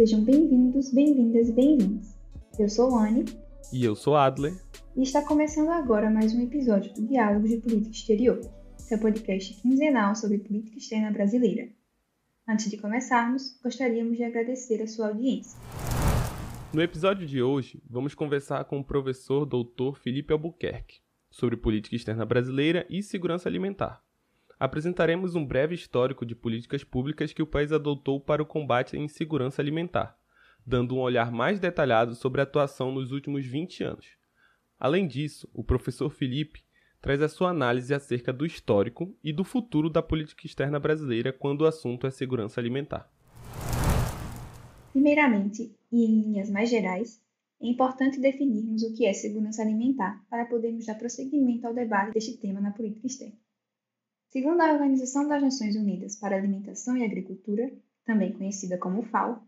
Sejam bem-vindos, bem-vindas e bem-vindos. Eu sou Anne. E eu sou Adler. E está começando agora mais um episódio do Diálogos de Política Exterior, seu podcast quinzenal sobre política externa brasileira. Antes de começarmos, gostaríamos de agradecer a sua audiência. No episódio de hoje, vamos conversar com o professor Dr. Felipe Albuquerque sobre política externa brasileira e segurança alimentar. Apresentaremos um breve histórico de políticas públicas que o país adotou para o combate à insegurança alimentar, dando um olhar mais detalhado sobre a atuação nos últimos 20 anos. Além disso, o professor Felipe traz a sua análise acerca do histórico e do futuro da política externa brasileira quando o assunto é segurança alimentar. Primeiramente, e em linhas mais gerais, é importante definirmos o que é segurança alimentar para podermos dar prosseguimento ao debate deste tema na política externa. Segundo a Organização das Nações Unidas para Alimentação e Agricultura, também conhecida como FAO,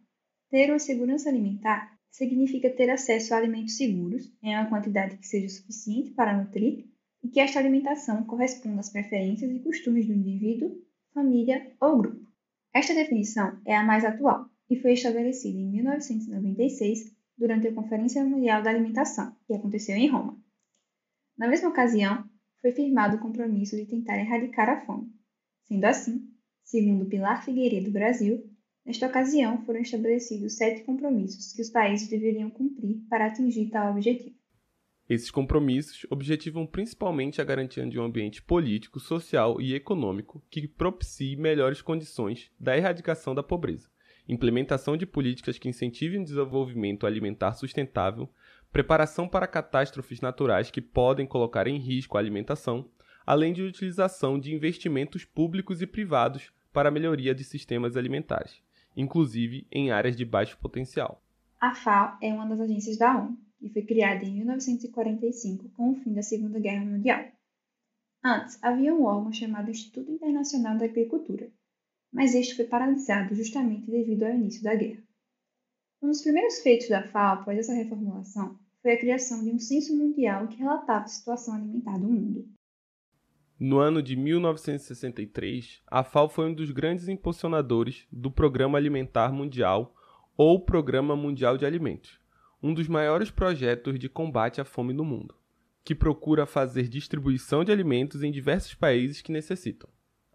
ter uma segurança alimentar significa ter acesso a alimentos seguros em uma quantidade que seja suficiente para nutrir e que esta alimentação corresponda às preferências e costumes do indivíduo, família ou grupo. Esta definição é a mais atual, e foi estabelecida em 1996 durante a Conferência Mundial da Alimentação, que aconteceu em Roma. Na mesma ocasião, foi firmado o compromisso de tentar erradicar a fome. Sendo assim, segundo Pilar Figueiredo Brasil, nesta ocasião foram estabelecidos sete compromissos que os países deveriam cumprir para atingir tal objetivo. Esses compromissos objetivam principalmente a garantia de um ambiente político, social e econômico que propicie melhores condições da erradicação da pobreza implementação de políticas que incentivem o desenvolvimento alimentar sustentável, preparação para catástrofes naturais que podem colocar em risco a alimentação, além de utilização de investimentos públicos e privados para a melhoria de sistemas alimentares, inclusive em áreas de baixo potencial. A FAO é uma das agências da ONU e foi criada em 1945 com o fim da Segunda Guerra Mundial. Antes, havia um órgão chamado Instituto Internacional da Agricultura, mas este foi paralisado justamente devido ao início da guerra. Um dos primeiros feitos da FAO após essa reformulação foi a criação de um censo mundial que relatava a situação alimentar do mundo. No ano de 1963, a FAO foi um dos grandes impulsionadores do Programa Alimentar Mundial ou Programa Mundial de Alimentos, um dos maiores projetos de combate à fome no mundo, que procura fazer distribuição de alimentos em diversos países que necessitam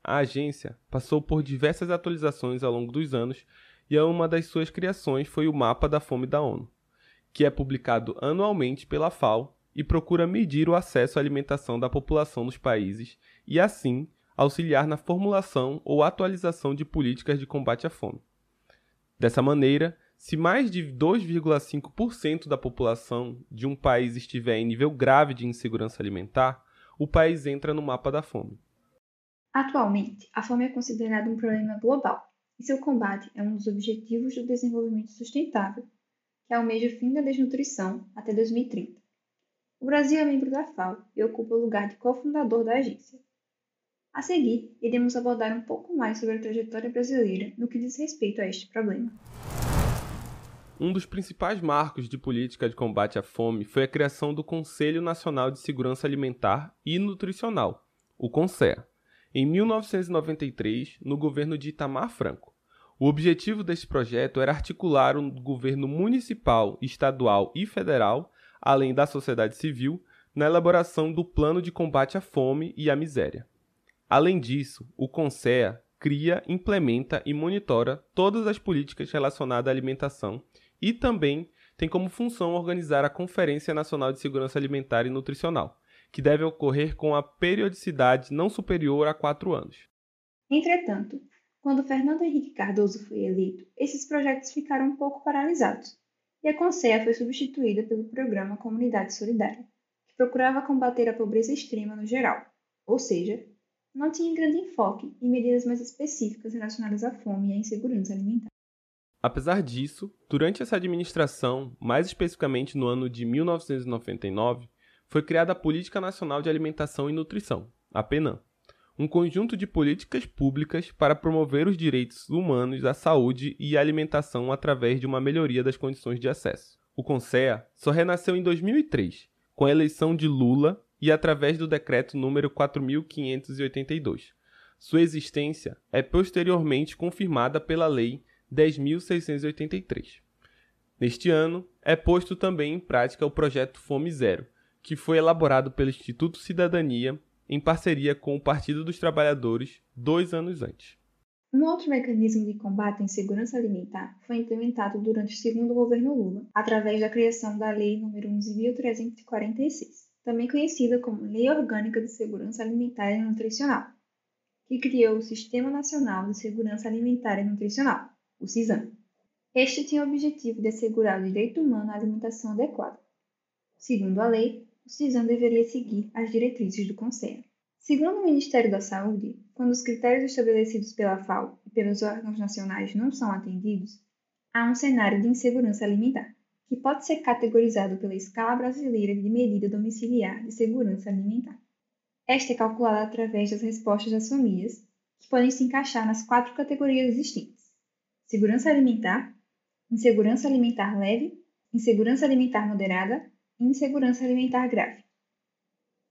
a agência passou por diversas atualizações ao longo dos anos e uma das suas criações foi o Mapa da Fome da ONU, que é publicado anualmente pela FAO e procura medir o acesso à alimentação da população nos países e, assim, auxiliar na formulação ou atualização de políticas de combate à fome. Dessa maneira, se mais de 2,5% da população de um país estiver em nível grave de insegurança alimentar, o país entra no mapa da fome. Atualmente, a fome é considerada um problema global e seu combate é um dos objetivos do desenvolvimento sustentável, que almeja o fim da desnutrição até 2030. O Brasil é membro da FAO e ocupa o lugar de cofundador da agência. A seguir, iremos abordar um pouco mais sobre a trajetória brasileira no que diz respeito a este problema. Um dos principais marcos de política de combate à fome foi a criação do Conselho Nacional de Segurança Alimentar e Nutricional, o CONSEA em 1993, no governo de Itamar Franco. O objetivo deste projeto era articular um governo municipal, estadual e federal, além da sociedade civil, na elaboração do plano de combate à fome e à miséria. Além disso, o CONSEA cria, implementa e monitora todas as políticas relacionadas à alimentação e também tem como função organizar a Conferência Nacional de Segurança Alimentar e Nutricional, que deve ocorrer com a periodicidade não superior a quatro anos. Entretanto, quando Fernando Henrique Cardoso foi eleito, esses projetos ficaram um pouco paralisados, e a Conceia foi substituída pelo programa Comunidade Solidária, que procurava combater a pobreza extrema no geral, ou seja, não tinha grande enfoque em medidas mais específicas relacionadas à fome e à insegurança alimentar. Apesar disso, durante essa administração, mais especificamente no ano de 1999, foi criada a Política Nacional de Alimentação e Nutrição, a PENAM, um conjunto de políticas públicas para promover os direitos humanos à saúde e alimentação através de uma melhoria das condições de acesso. O CONSEA só renasceu em 2003, com a eleição de Lula e através do decreto número 4582. Sua existência é posteriormente confirmada pela Lei 10.683. Neste ano, é posto também em prática o projeto Fome Zero, que foi elaborado pelo Instituto Cidadania em parceria com o Partido dos Trabalhadores dois anos antes. Um outro mecanismo de combate à insegurança alimentar foi implementado durante o segundo governo Lula, através da criação da Lei nº 11.346, também conhecida como Lei Orgânica de Segurança Alimentar e Nutricional, que criou o Sistema Nacional de Segurança Alimentar e Nutricional, o CISAM. Este tinha o objetivo de assegurar o direito humano à alimentação adequada. Segundo a lei, o CISAM deveria seguir as diretrizes do Conselho. Segundo o Ministério da Saúde, quando os critérios estabelecidos pela FAO e pelos órgãos nacionais não são atendidos, há um cenário de insegurança alimentar, que pode ser categorizado pela Escala Brasileira de Medida Domiciliar de Segurança Alimentar. Esta é calculada através das respostas das famílias, que podem se encaixar nas quatro categorias existentes: segurança alimentar, insegurança alimentar leve, insegurança alimentar moderada e insegurança alimentar grave.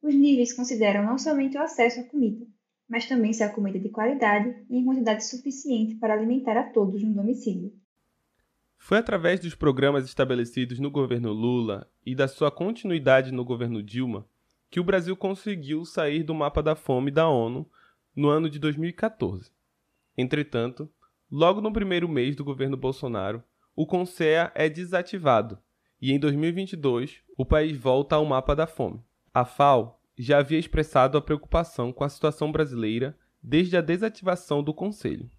Os níveis consideram não somente o acesso à comida, mas também se a comida é de qualidade e em quantidade suficiente para alimentar a todos no domicílio. Foi através dos programas estabelecidos no governo Lula e da sua continuidade no governo Dilma que o Brasil conseguiu sair do mapa da fome da ONU no ano de 2014. Entretanto, logo no primeiro mês do governo Bolsonaro, o CONSEA é desativado e em 2022 o país volta ao mapa da fome. A FAO já havia expressado a preocupação com a situação brasileira desde a desativação do Conselho.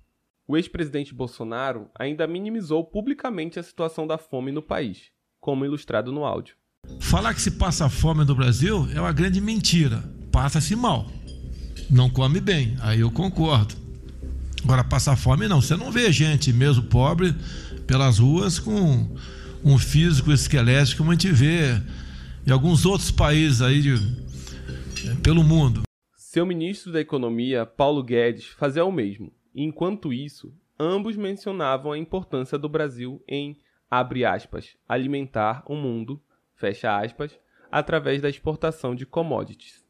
O ex-presidente Bolsonaro ainda minimizou publicamente a situação da fome no país, como ilustrado no áudio. Falar que se passa fome no Brasil é uma grande mentira. Passa-se mal. Não come bem, aí eu concordo. Agora, passar fome não. Você não vê gente, mesmo pobre, pelas ruas com um físico esquelético como a gente vê em alguns outros países aí de pelo mundo. Seu ministro da Economia, Paulo Guedes, fazia o mesmo. Enquanto isso, ambos mencionavam a importância do Brasil em, abre aspas, alimentar o mundo, fecha aspas, através da exportação de commodities.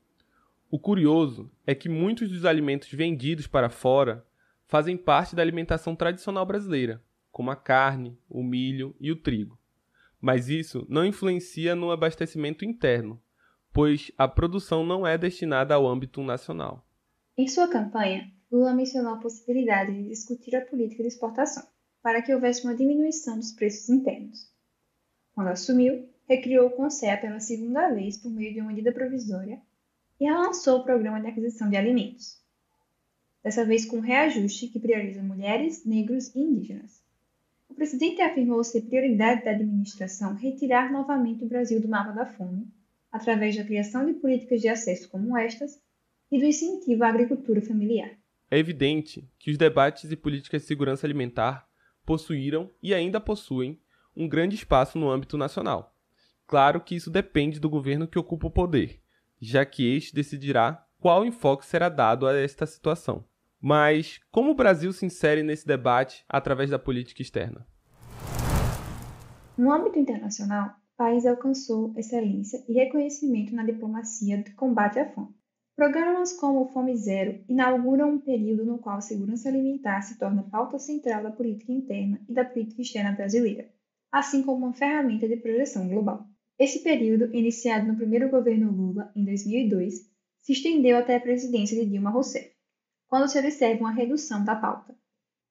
O curioso é que muitos dos alimentos vendidos para fora fazem parte da alimentação tradicional brasileira, como a carne, o milho e o trigo. Mas isso não influencia no abastecimento interno, pois a produção não é destinada ao âmbito nacional. Em sua campanha, Lula mencionou a possibilidade de discutir a política de exportação, para que houvesse uma diminuição dos preços internos. Quando assumiu, recriou o CONSEA pela segunda vez por meio de uma medida provisória e relançou o programa de aquisição de alimentos, dessa vez com um reajuste que prioriza mulheres, negros e indígenas. Presidente afirmou ser prioridade da administração retirar novamente o Brasil do mapa da fome através da criação de políticas de acesso como estas e do incentivo à agricultura familiar. É evidente que os debates e políticas de segurança alimentar possuíram e ainda possuem um grande espaço no âmbito nacional. Claro que isso depende do governo que ocupa o poder, já que este decidirá qual enfoque será dado a esta situação. Mas como o Brasil se insere nesse debate através da política externa? No âmbito internacional, país alcançou excelência e reconhecimento na diplomacia de combate à fome. Programas como o Fome Zero inauguram um período no qual a segurança alimentar se torna pauta central da política interna e da política externa brasileira, assim como uma ferramenta de projeção global. Esse período, iniciado no primeiro governo Lula, em 2002, se estendeu até a presidência de Dilma Rousseff, quando se observa uma redução da pauta.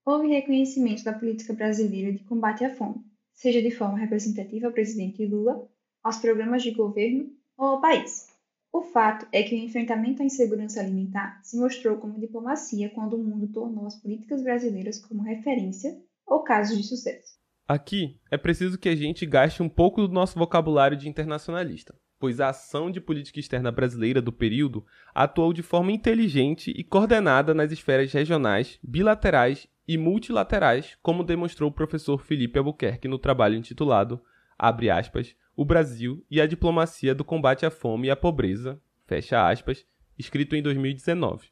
Houve reconhecimento da política brasileira de combate à fome, seja de forma representativa ao presidente Lula, aos programas de governo ou ao país. O fato é que o enfrentamento à insegurança alimentar se mostrou como diplomacia quando o mundo tornou as políticas brasileiras como referência ou casos de sucesso. Aqui é preciso que a gente gaste um pouco do nosso vocabulário de internacionalista, pois a ação de política externa brasileira do período atuou de forma inteligente e coordenada nas esferas regionais, bilaterais e multilaterais, como demonstrou o professor Felipe Albuquerque no trabalho intitulado, abre aspas, O Brasil e a Diplomacia do Combate à Fome e à Pobreza, fecha aspas, escrito em 2019.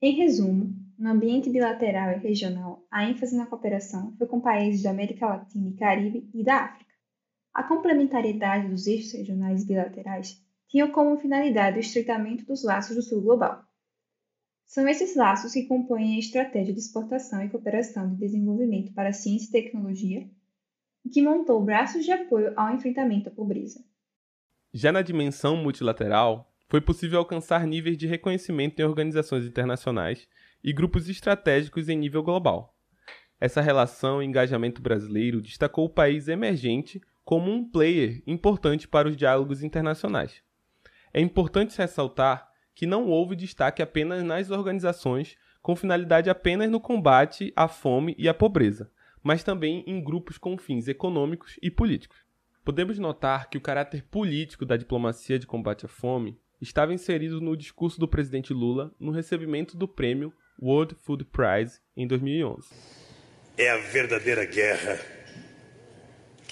Em resumo, no ambiente bilateral e regional, a ênfase na cooperação foi com países da América Latina e Caribe e da África. A complementariedade dos eixos regionais bilaterais tinha como finalidade o estreitamento dos laços do Sul global. São esses laços que compõem a estratégia de exportação e cooperação de desenvolvimento para ciência e tecnologia, que montou braços de apoio ao enfrentamento à pobreza. Já na dimensão multilateral, foi possível alcançar níveis de reconhecimento em organizações internacionais e grupos estratégicos em nível global. Essa relação e engajamento brasileiro destacou o país emergente como um player importante para os diálogos internacionais. É importante ressaltar que não houve destaque apenas nas organizações com finalidade apenas no combate à fome e à pobreza, mas também em grupos com fins econômicos e políticos. Podemos notar que o caráter político da diplomacia de combate à fome estava inserido no discurso do presidente Lula no recebimento do prêmio World Food Prize em 2011. É a verdadeira guerra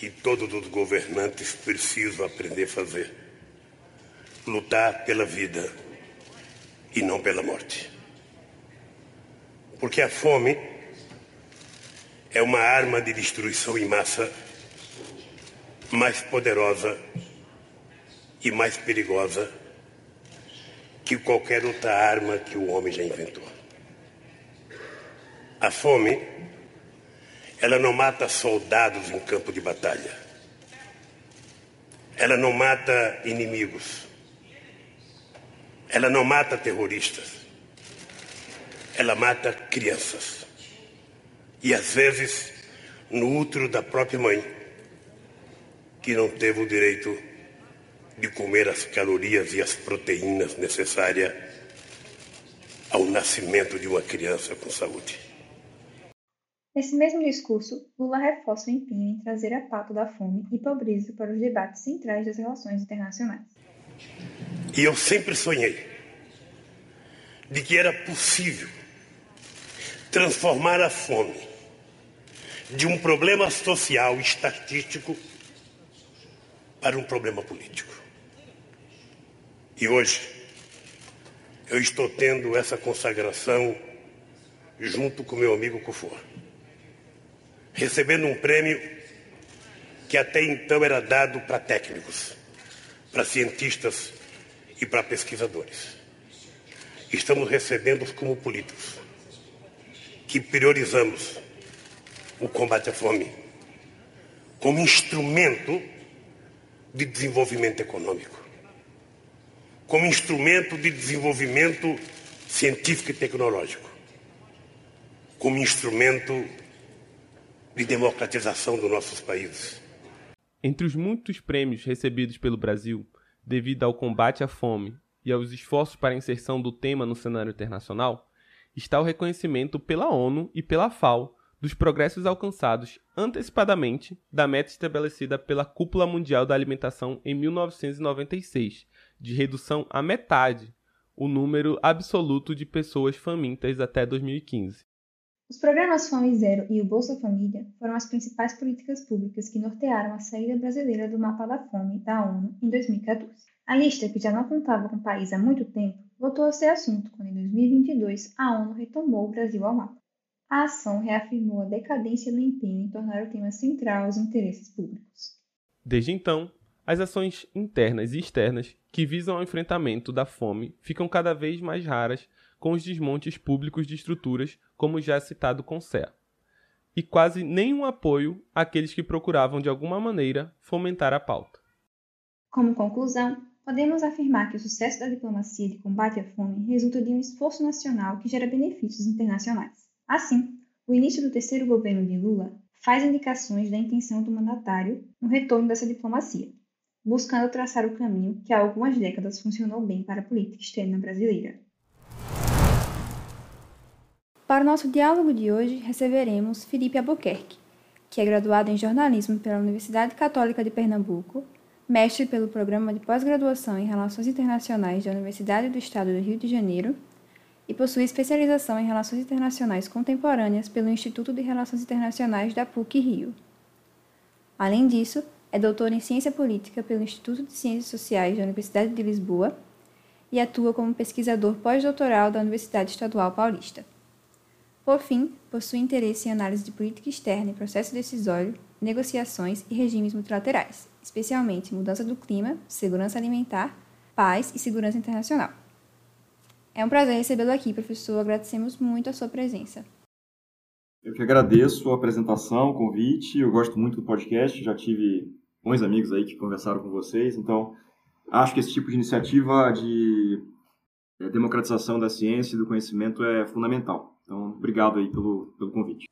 que todos os governantes precisam aprender a fazer. Lutar pela vida e não pela morte. Porque a fome é uma arma de destruição em massa mais poderosa e mais perigosa que qualquer outra arma que o homem já inventou. A fome, ela não mata soldados em campo de batalha. Ela não mata inimigos. Ela não mata terroristas. Ela mata crianças. E às vezes no útero da própria mãe, que não teve o direito de comer as calorias e as proteínas necessárias ao nascimento de uma criança com saúde. Nesse mesmo discurso, Lula reforça o empenho em trazer a pauta da fome e pobreza para os debates centrais das relações internacionais. E eu sempre sonhei de que era possível transformar a fome de um problema social estatístico para um problema político. E hoje eu estou tendo essa consagração junto com meu amigo Kufor, recebendo um prêmio que até então era dado para técnicos, para cientistas e para pesquisadores. Estamos recebendo como políticos, que priorizamos o combate à fome como instrumento de desenvolvimento econômico, como instrumento de desenvolvimento científico e tecnológico, como instrumento de democratização dos nossos países. Entre os muitos prêmios recebidos pelo Brasil devido ao combate à fome e aos esforços para a inserção do tema no cenário internacional, está o reconhecimento pela ONU e pela FAO dos progressos alcançados antecipadamente da meta estabelecida pela Cúpula Mundial da Alimentação em 1996, de redução à metade o número absoluto de pessoas famintas até 2015. Os programas Fome Zero e o Bolsa Família foram as principais políticas públicas que nortearam a saída brasileira do mapa da fome da ONU em 2014. A lista, que já não contava com o país há muito tempo, voltou a ser assunto quando, em 2022, a ONU retomou o Brasil ao mapa. A ação reafirmou a decadência no empenho em tornar o tema central aos interesses públicos. Desde então, as ações internas e externas que visam ao enfrentamento da fome ficam cada vez mais raras com os desmontes públicos de estruturas, como já citado com CEA, e quase nenhum apoio àqueles que procuravam de alguma maneira fomentar a pauta. Como conclusão, podemos afirmar que o sucesso da diplomacia de combate à fome resulta de um esforço nacional que gera benefícios internacionais. Assim, o início do terceiro governo de Lula faz indicações da intenção do mandatário no retorno dessa diplomacia, buscando traçar o caminho que há algumas décadas funcionou bem para a política externa brasileira. Para o nosso diálogo de hoje, receberemos Felipe Albuquerque, que é graduado em jornalismo pela Universidade Católica de Pernambuco, mestre pelo Programa de Pós-Graduação em Relações Internacionais da Universidade do Estado do Rio de Janeiro e possui especialização em Relações Internacionais Contemporâneas pelo Instituto de Relações Internacionais da PUC-Rio. Além disso, é doutor em Ciência Política pelo Instituto de Ciências Sociais da Universidade de Lisboa e atua como pesquisador pós-doutoral da Universidade Estadual Paulista. Por fim, possui interesse em análise de política externa e processo decisório, negociações e regimes multilaterais, especialmente mudança do clima, segurança alimentar, paz e segurança internacional. É um prazer recebê-lo aqui, professor. Agradecemos muito a sua presença. Eu que agradeço a apresentação, o convite. Eu gosto muito do podcast, já tive bons amigos aí que conversaram com vocês, então acho que esse tipo de iniciativa de é, democratização da ciência e do conhecimento é fundamental. Então, obrigado aí pelo, pelo convite.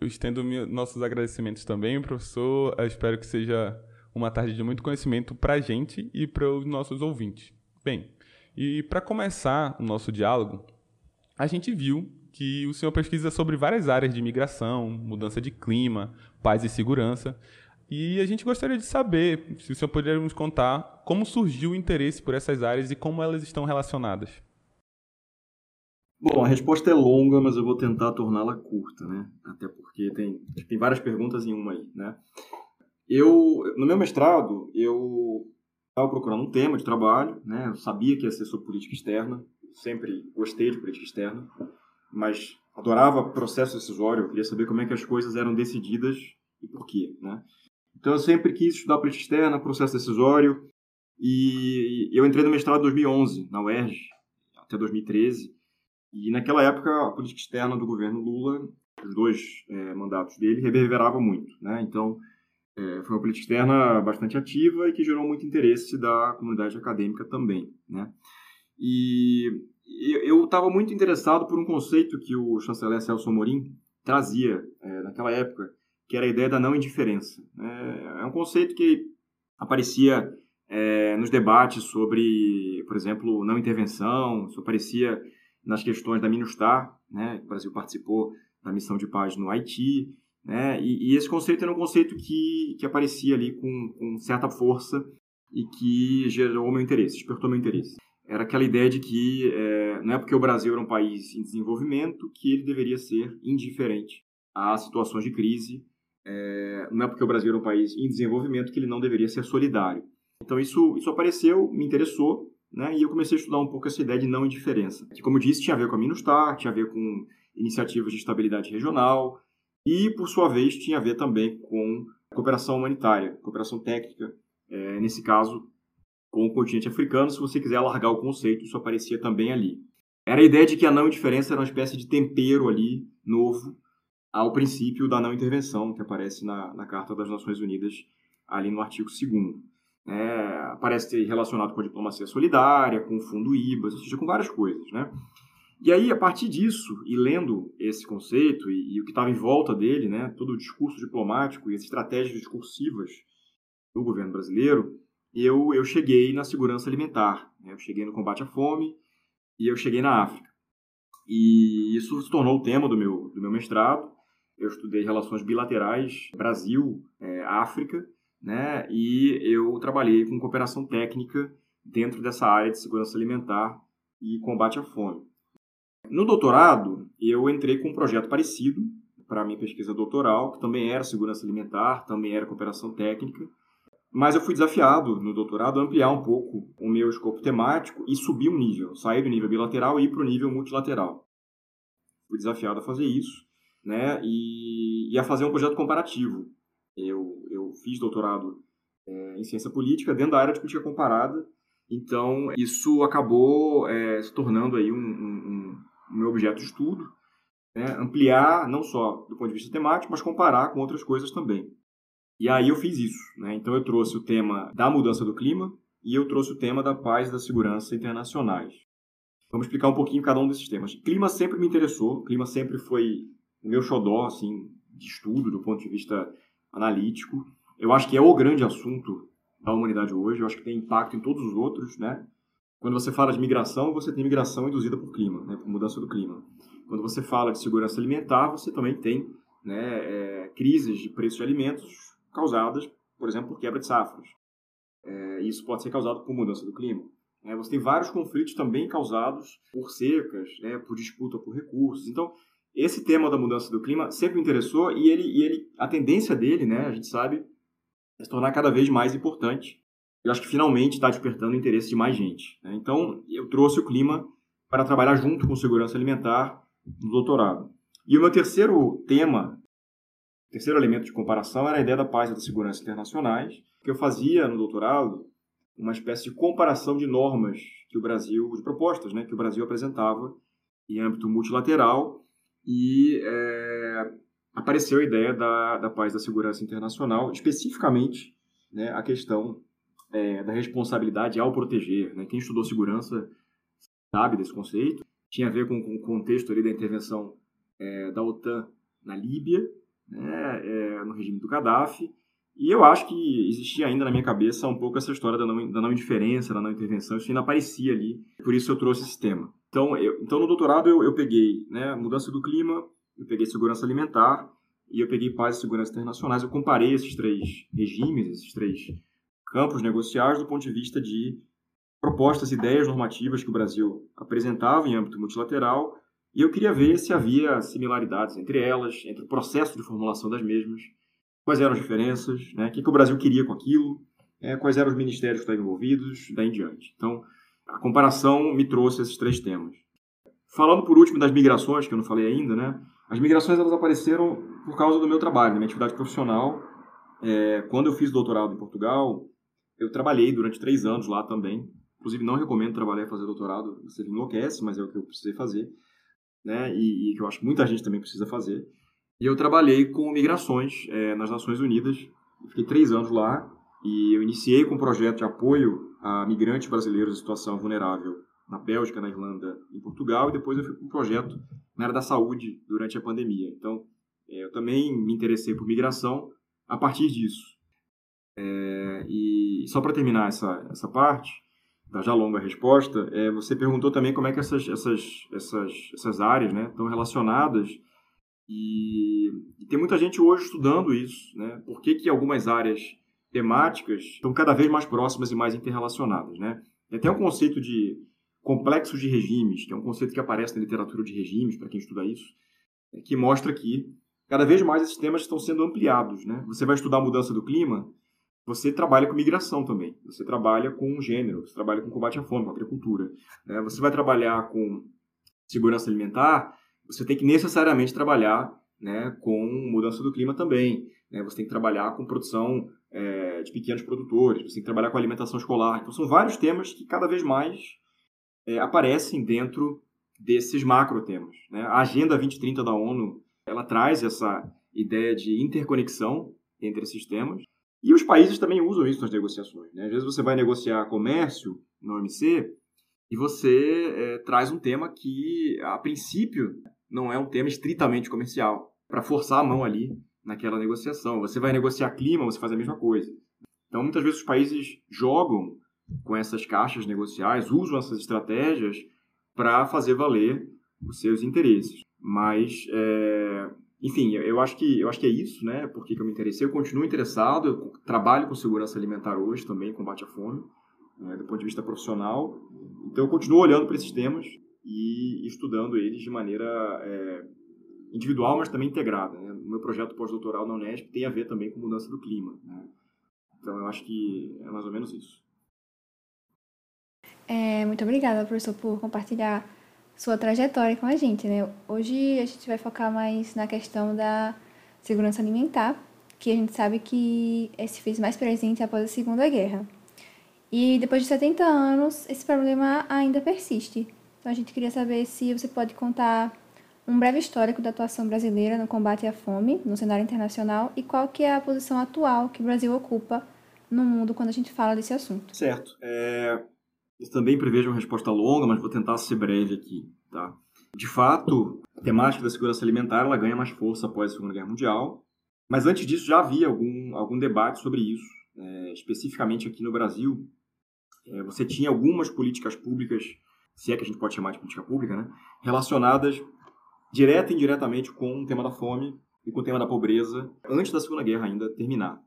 Eu estendo nossos agradecimentos também, professor. Eu espero que seja uma tarde de muito conhecimento para a gente e para os nossos ouvintes. Bem, e para começar o nosso diálogo, a gente viu que o senhor pesquisa sobre várias áreas de migração, mudança de clima, paz e segurança. E a gente gostaria de saber se o senhor poderia nos contar como surgiu o interesse por essas áreas e como elas estão relacionadas. Bom, a resposta é longa, mas eu vou tentar torná-la curta, né? Até porque tem, tem várias perguntas em uma aí, né? Eu, no meu mestrado, eu estava procurando um tema de trabalho, né? Eu sabia que ia ser sobre política externa, sempre gostei de política externa, mas adorava processo decisório, eu queria saber como é que as coisas eram decididas e por quê, né? Então eu sempre quis estudar política externa, processo decisório, e eu entrei no mestrado em 2011, na UERJ, até 2013, e naquela época a política externa do governo Lula, os dois é, mandatos dele, reverberava muito, né? Então é, foi uma política externa bastante ativa e que gerou muito interesse da comunidade acadêmica também, né? E eu estava muito interessado por um conceito que o chanceler Celso Amorim trazia é, naquela época, que era a ideia da não indiferença. É, é um conceito que aparecia é, nos debates sobre, por exemplo, não intervenção, isso aparecia nas questões da MINUSTAR, né? o Brasil participou da missão de paz no Haiti, né? e, e esse conceito era um conceito que, que aparecia ali com, com certa força e que gerou meu interesse, despertou meu interesse. Era aquela ideia de que é, não é porque o Brasil era um país em desenvolvimento que ele deveria ser indiferente a situações de crise é, não é porque o Brasil era um país em desenvolvimento que ele não deveria ser solidário. Então isso, isso apareceu, me interessou, né, e eu comecei a estudar um pouco essa ideia de não indiferença, que como disse tinha a ver com a MINUSTAR, tinha a ver com iniciativas de estabilidade regional e, por sua vez, tinha a ver também com cooperação humanitária, cooperação técnica, é, nesse caso com o continente africano, se você quiser alargar o conceito, isso aparecia também ali. Era a ideia de que a não indiferença era uma espécie de tempero ali, novo, ao princípio da não intervenção, que aparece na, na Carta das Nações Unidas, ali no artigo 2 é, aparece ter relacionado com a diplomacia solidária, com o fundo IBAS, ou seja, com várias coisas. Né? E aí, a partir disso, e lendo esse conceito e, e o que estava em volta dele, né, todo o discurso diplomático e as estratégias discursivas do governo brasileiro, eu, eu cheguei na segurança alimentar. Né? Eu cheguei no combate à fome e eu cheguei na África. E isso se tornou o tema do meu, do meu mestrado. Eu estudei relações bilaterais Brasil-África, é, né? E eu trabalhei com cooperação técnica dentro dessa área de segurança alimentar e combate à fome. No doutorado, eu entrei com um projeto parecido para minha pesquisa doutoral, que também era segurança alimentar, também era cooperação técnica, mas eu fui desafiado no doutorado a ampliar um pouco o meu escopo temático e subir um nível, sair do nível bilateral e ir para o nível multilateral. Fui desafiado a fazer isso né, e, e a fazer um projeto comparativo. Eu, eu fiz doutorado é, em ciência política dentro da área de política comparada, então isso acabou é, se tornando aí um, um, um, meu objeto de estudo, né, ampliar não só do ponto de vista temático, mas comparar com outras coisas também. E aí eu fiz isso. Né? Então eu trouxe o tema da mudança do clima e eu trouxe o tema da paz e da segurança internacionais. Vamos explicar um pouquinho cada um desses temas. Clima sempre me interessou, clima sempre foi o meu xodó, assim, de estudo, do ponto de vista analítico. Eu acho que é o grande assunto da humanidade hoje, eu acho que tem impacto em todos os outros, né? Quando você fala de migração, você tem migração induzida por clima, né, por mudança do clima. Quando você fala de segurança alimentar, você também tem né, é, crises de preço de alimentos causadas, por exemplo, por quebra de safras. É, isso pode ser causado por mudança do clima. É, você tem vários conflitos também causados por secas, né, por disputa por recursos. Então, esse tema da mudança do clima sempre me interessou e ele, e ele a tendência dele, né, a gente sabe, se tornar cada vez mais importante. Eu acho que finalmente está despertando o interesse de mais gente. Né? Então, eu trouxe o clima para trabalhar junto com segurança alimentar no doutorado. E o meu terceiro tema, terceiro elemento de comparação era a ideia da paz e da segurança internacionais, que eu fazia no doutorado uma espécie de comparação de normas que o Brasil, de propostas, né, que o Brasil apresentava em âmbito multilateral e é, apareceu a ideia da, da paz da segurança internacional, especificamente né, a questão é, da responsabilidade ao proteger. Né? Quem estudou segurança sabe desse conceito. Tinha a ver com, com o contexto ali da intervenção é, da OTAN na Líbia, né, é, no regime do Gaddafi, e eu acho que existia ainda na minha cabeça um pouco essa história da não, da não indiferença, da não intervenção, isso ainda aparecia ali, por isso eu trouxe esse tema. Então, eu, então no doutorado eu, eu peguei né, mudança do clima, eu peguei segurança alimentar e eu peguei paz e segurança internacionais. Eu comparei esses três regimes, esses três campos negociais do ponto de vista de propostas, ideias normativas que o Brasil apresentava em âmbito multilateral e eu queria ver se havia similaridades entre elas, entre o processo de formulação das mesmas quais eram as diferenças, né, o que, que o Brasil queria com aquilo, é, quais eram os ministérios que estavam envolvidos, daí em diante. Então, a comparação me trouxe esses três temas. Falando por último das migrações, que eu não falei ainda, né, as migrações elas apareceram por causa do meu trabalho, da minha atividade profissional. É, quando eu fiz doutorado em Portugal, eu trabalhei durante três anos lá também. Inclusive, não recomendo trabalhar e fazer doutorado, você enlouquece, mas é o que eu precisei fazer. Né, e, que eu acho que muita gente também precisa fazer. E eu trabalhei com migrações é, nas Nações Unidas. Fiquei três anos lá e eu iniciei com um projeto de apoio a migrantes brasileiros em situação vulnerável na Bélgica, na Irlanda em Portugal. E depois eu fui com um projeto na área da saúde durante a pandemia. Então, é, eu também me interessei por migração a partir disso. É, e só para terminar essa, essa parte, da já longa resposta, é, você perguntou também como é que essas, essas, essas, essas áreas né, estão relacionadas e, e, tem muita gente hoje estudando isso, né? Por que, que algumas áreas temáticas estão cada vez mais próximas e mais interrelacionadas, né? Tem até um conceito de complexos de regimes, que é um conceito que aparece na literatura de regimes, para quem estuda isso, é, que mostra que cada vez mais esses temas estão sendo ampliados, né? Você vai estudar a mudança do clima, você trabalha com migração também, você trabalha com gênero, você trabalha com combate à fome, com agricultura, né? Você vai trabalhar com segurança alimentar, você tem que necessariamente trabalhar né, com mudança do clima também. Né? Você tem que trabalhar com produção é, de pequenos produtores, você tem que trabalhar com alimentação escolar. Então, são vários temas que cada vez mais é, aparecem dentro desses macro temas. Né? A Agenda 2030 da ONU ela traz essa ideia de interconexão entre esses temas. E os países também usam isso nas negociações. Né? Às vezes você vai negociar comércio no OMC e você é, traz um tema que, a princípio, não é um tema estritamente comercial, para forçar a mão ali naquela negociação. Você vai negociar clima, você faz a mesma coisa. Então, muitas vezes os países jogam com essas caixas negociais, usam essas estratégias para fazer valer os seus interesses. Mas, é, enfim, eu acho que eu acho que é isso, né? Porque que eu me interessei, eu continuo interessado, eu trabalho com segurança alimentar hoje também, combate à fome, né, do ponto de vista profissional. Então, eu continuo olhando para esses temas e estudando eles de maneira é, individual, mas também integrada. Né? O meu projeto pós-doutoral na Unesp tem a ver também com mudança do clima. Né? Então, eu acho que é mais ou menos isso. É, muito obrigada, professor, por compartilhar sua trajetória com a gente. Né? Hoje a gente vai focar mais na questão da segurança alimentar, que a gente sabe que se fez mais presente após a Segunda Guerra. E depois de 70 anos, esse problema ainda persiste. Então a gente queria saber se você pode contar um breve histórico da atuação brasileira no combate à fome no cenário internacional e qual que é a posição atual que o Brasil ocupa no mundo quando a gente fala desse assunto. Certo. É... Eu também prevejo uma resposta longa, mas vou tentar ser breve aqui. Tá? De fato, a temática da segurança alimentar ela ganha mais força após a Segunda Guerra Mundial, mas antes disso já havia algum, algum debate sobre isso, é, especificamente aqui no Brasil. É, você tinha algumas políticas públicas se é que a gente pode chamar de política pública, né, relacionadas direta e indiretamente com o tema da fome e com o tema da pobreza, antes da Segunda Guerra ainda terminar.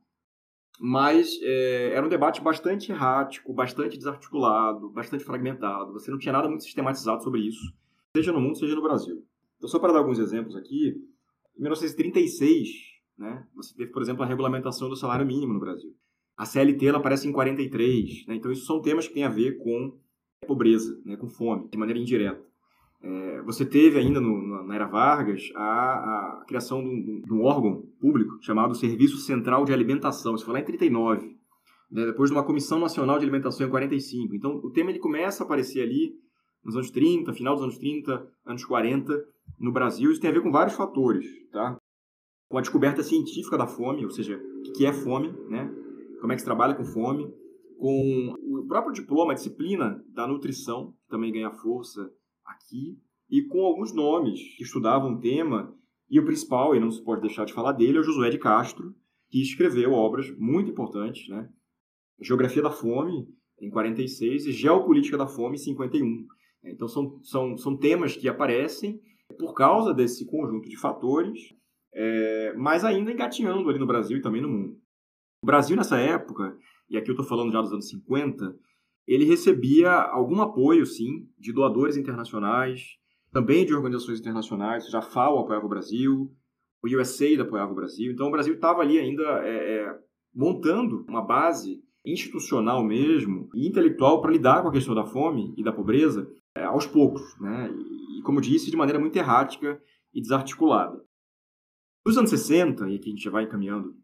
Mas é, era um debate bastante errático, bastante desarticulado, bastante fragmentado. Você não tinha nada muito sistematizado sobre isso, seja no mundo, seja no Brasil. Então, só para dar alguns exemplos aqui, em 1936, né, você teve, por exemplo, a regulamentação do salário mínimo no Brasil. A CLT ela aparece em 43, né, então isso são temas que têm a ver com pobreza, né, com fome, de maneira indireta. É, você teve ainda no, na era Vargas a, a criação de um, de um, órgão público chamado Serviço Central de Alimentação, isso foi lá em 39. né, depois de uma Comissão Nacional de Alimentação em 45. Então, o tema ele começa a aparecer ali nos anos 30, final dos anos 30, anos 40, no Brasil. Isso tem a ver com vários fatores, tá? Com a descoberta científica da fome, ou seja, o que é fome, né? Como é que se trabalha com fome, com o próprio diploma, a disciplina da nutrição, que também ganha força aqui, e com alguns nomes que estudavam o tema, e o principal, e não se pode deixar de falar dele, é o Josué de Castro, que escreveu obras muito importantes, né? Geografia da Fome, em 46, e Geopolítica da Fome, em 51. Então, são, são, são temas que aparecem por causa desse conjunto de fatores, é, mas ainda engatinhando ali no Brasil e também no mundo. O Brasil, nessa época, e aqui eu estou falando já dos anos 50, ele recebia algum apoio, sim, de doadores internacionais, também de organizações internacionais, já FAO apoiava o Brasil, o USAID apoiava o Brasil. Então, o Brasil estava ali ainda é, é, montando uma base institucional mesmo e intelectual para lidar com a questão da fome e da pobreza é, aos poucos, né? E, como disse, de maneira muito errática e desarticulada. Nos anos 60, e aqui a gente já vai encaminhando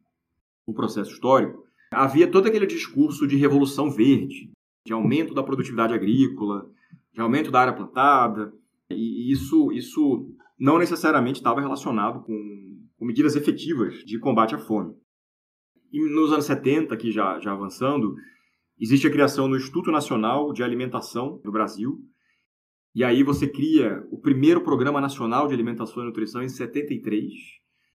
o processo histórico, havia todo aquele discurso de revolução verde, de aumento da produtividade agrícola, de aumento da área plantada, e isso, isso não necessariamente estava relacionado com, com medidas efetivas de combate à fome. E nos anos 70, aqui já, já avançando, existe a criação do Instituto Nacional de Alimentação do Brasil. E aí você cria o primeiro Programa Nacional de Alimentação e Nutrição em 73.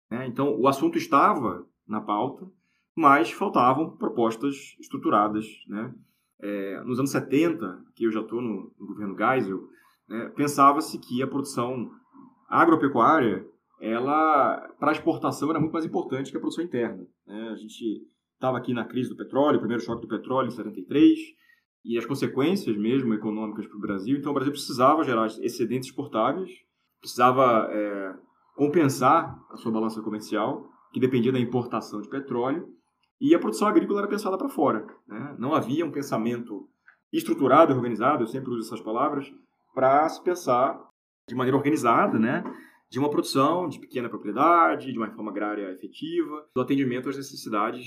Né? Então, o assunto estava na pauta, mas faltavam propostas estruturadas. Né? É, nos anos 70, que eu já estou no, no, governo Geisel, né, pensava-se que a produção agropecuária ela para exportação era muito mais importante que a produção interna. Né? A gente estava aqui na crise do petróleo, o primeiro choque do petróleo em 73, e as consequências mesmo econômicas para o Brasil. Então, o Brasil precisava gerar excedentes exportáveis, precisava é, compensar a sua balança comercial, que dependia da importação de petróleo, e a produção agrícola era pensada para fora. Né? Não havia um pensamento estruturado, organizado, eu sempre uso essas palavras, para se pensar de maneira organizada, né? de uma produção de pequena propriedade, de uma reforma agrária efetiva, do atendimento às necessidades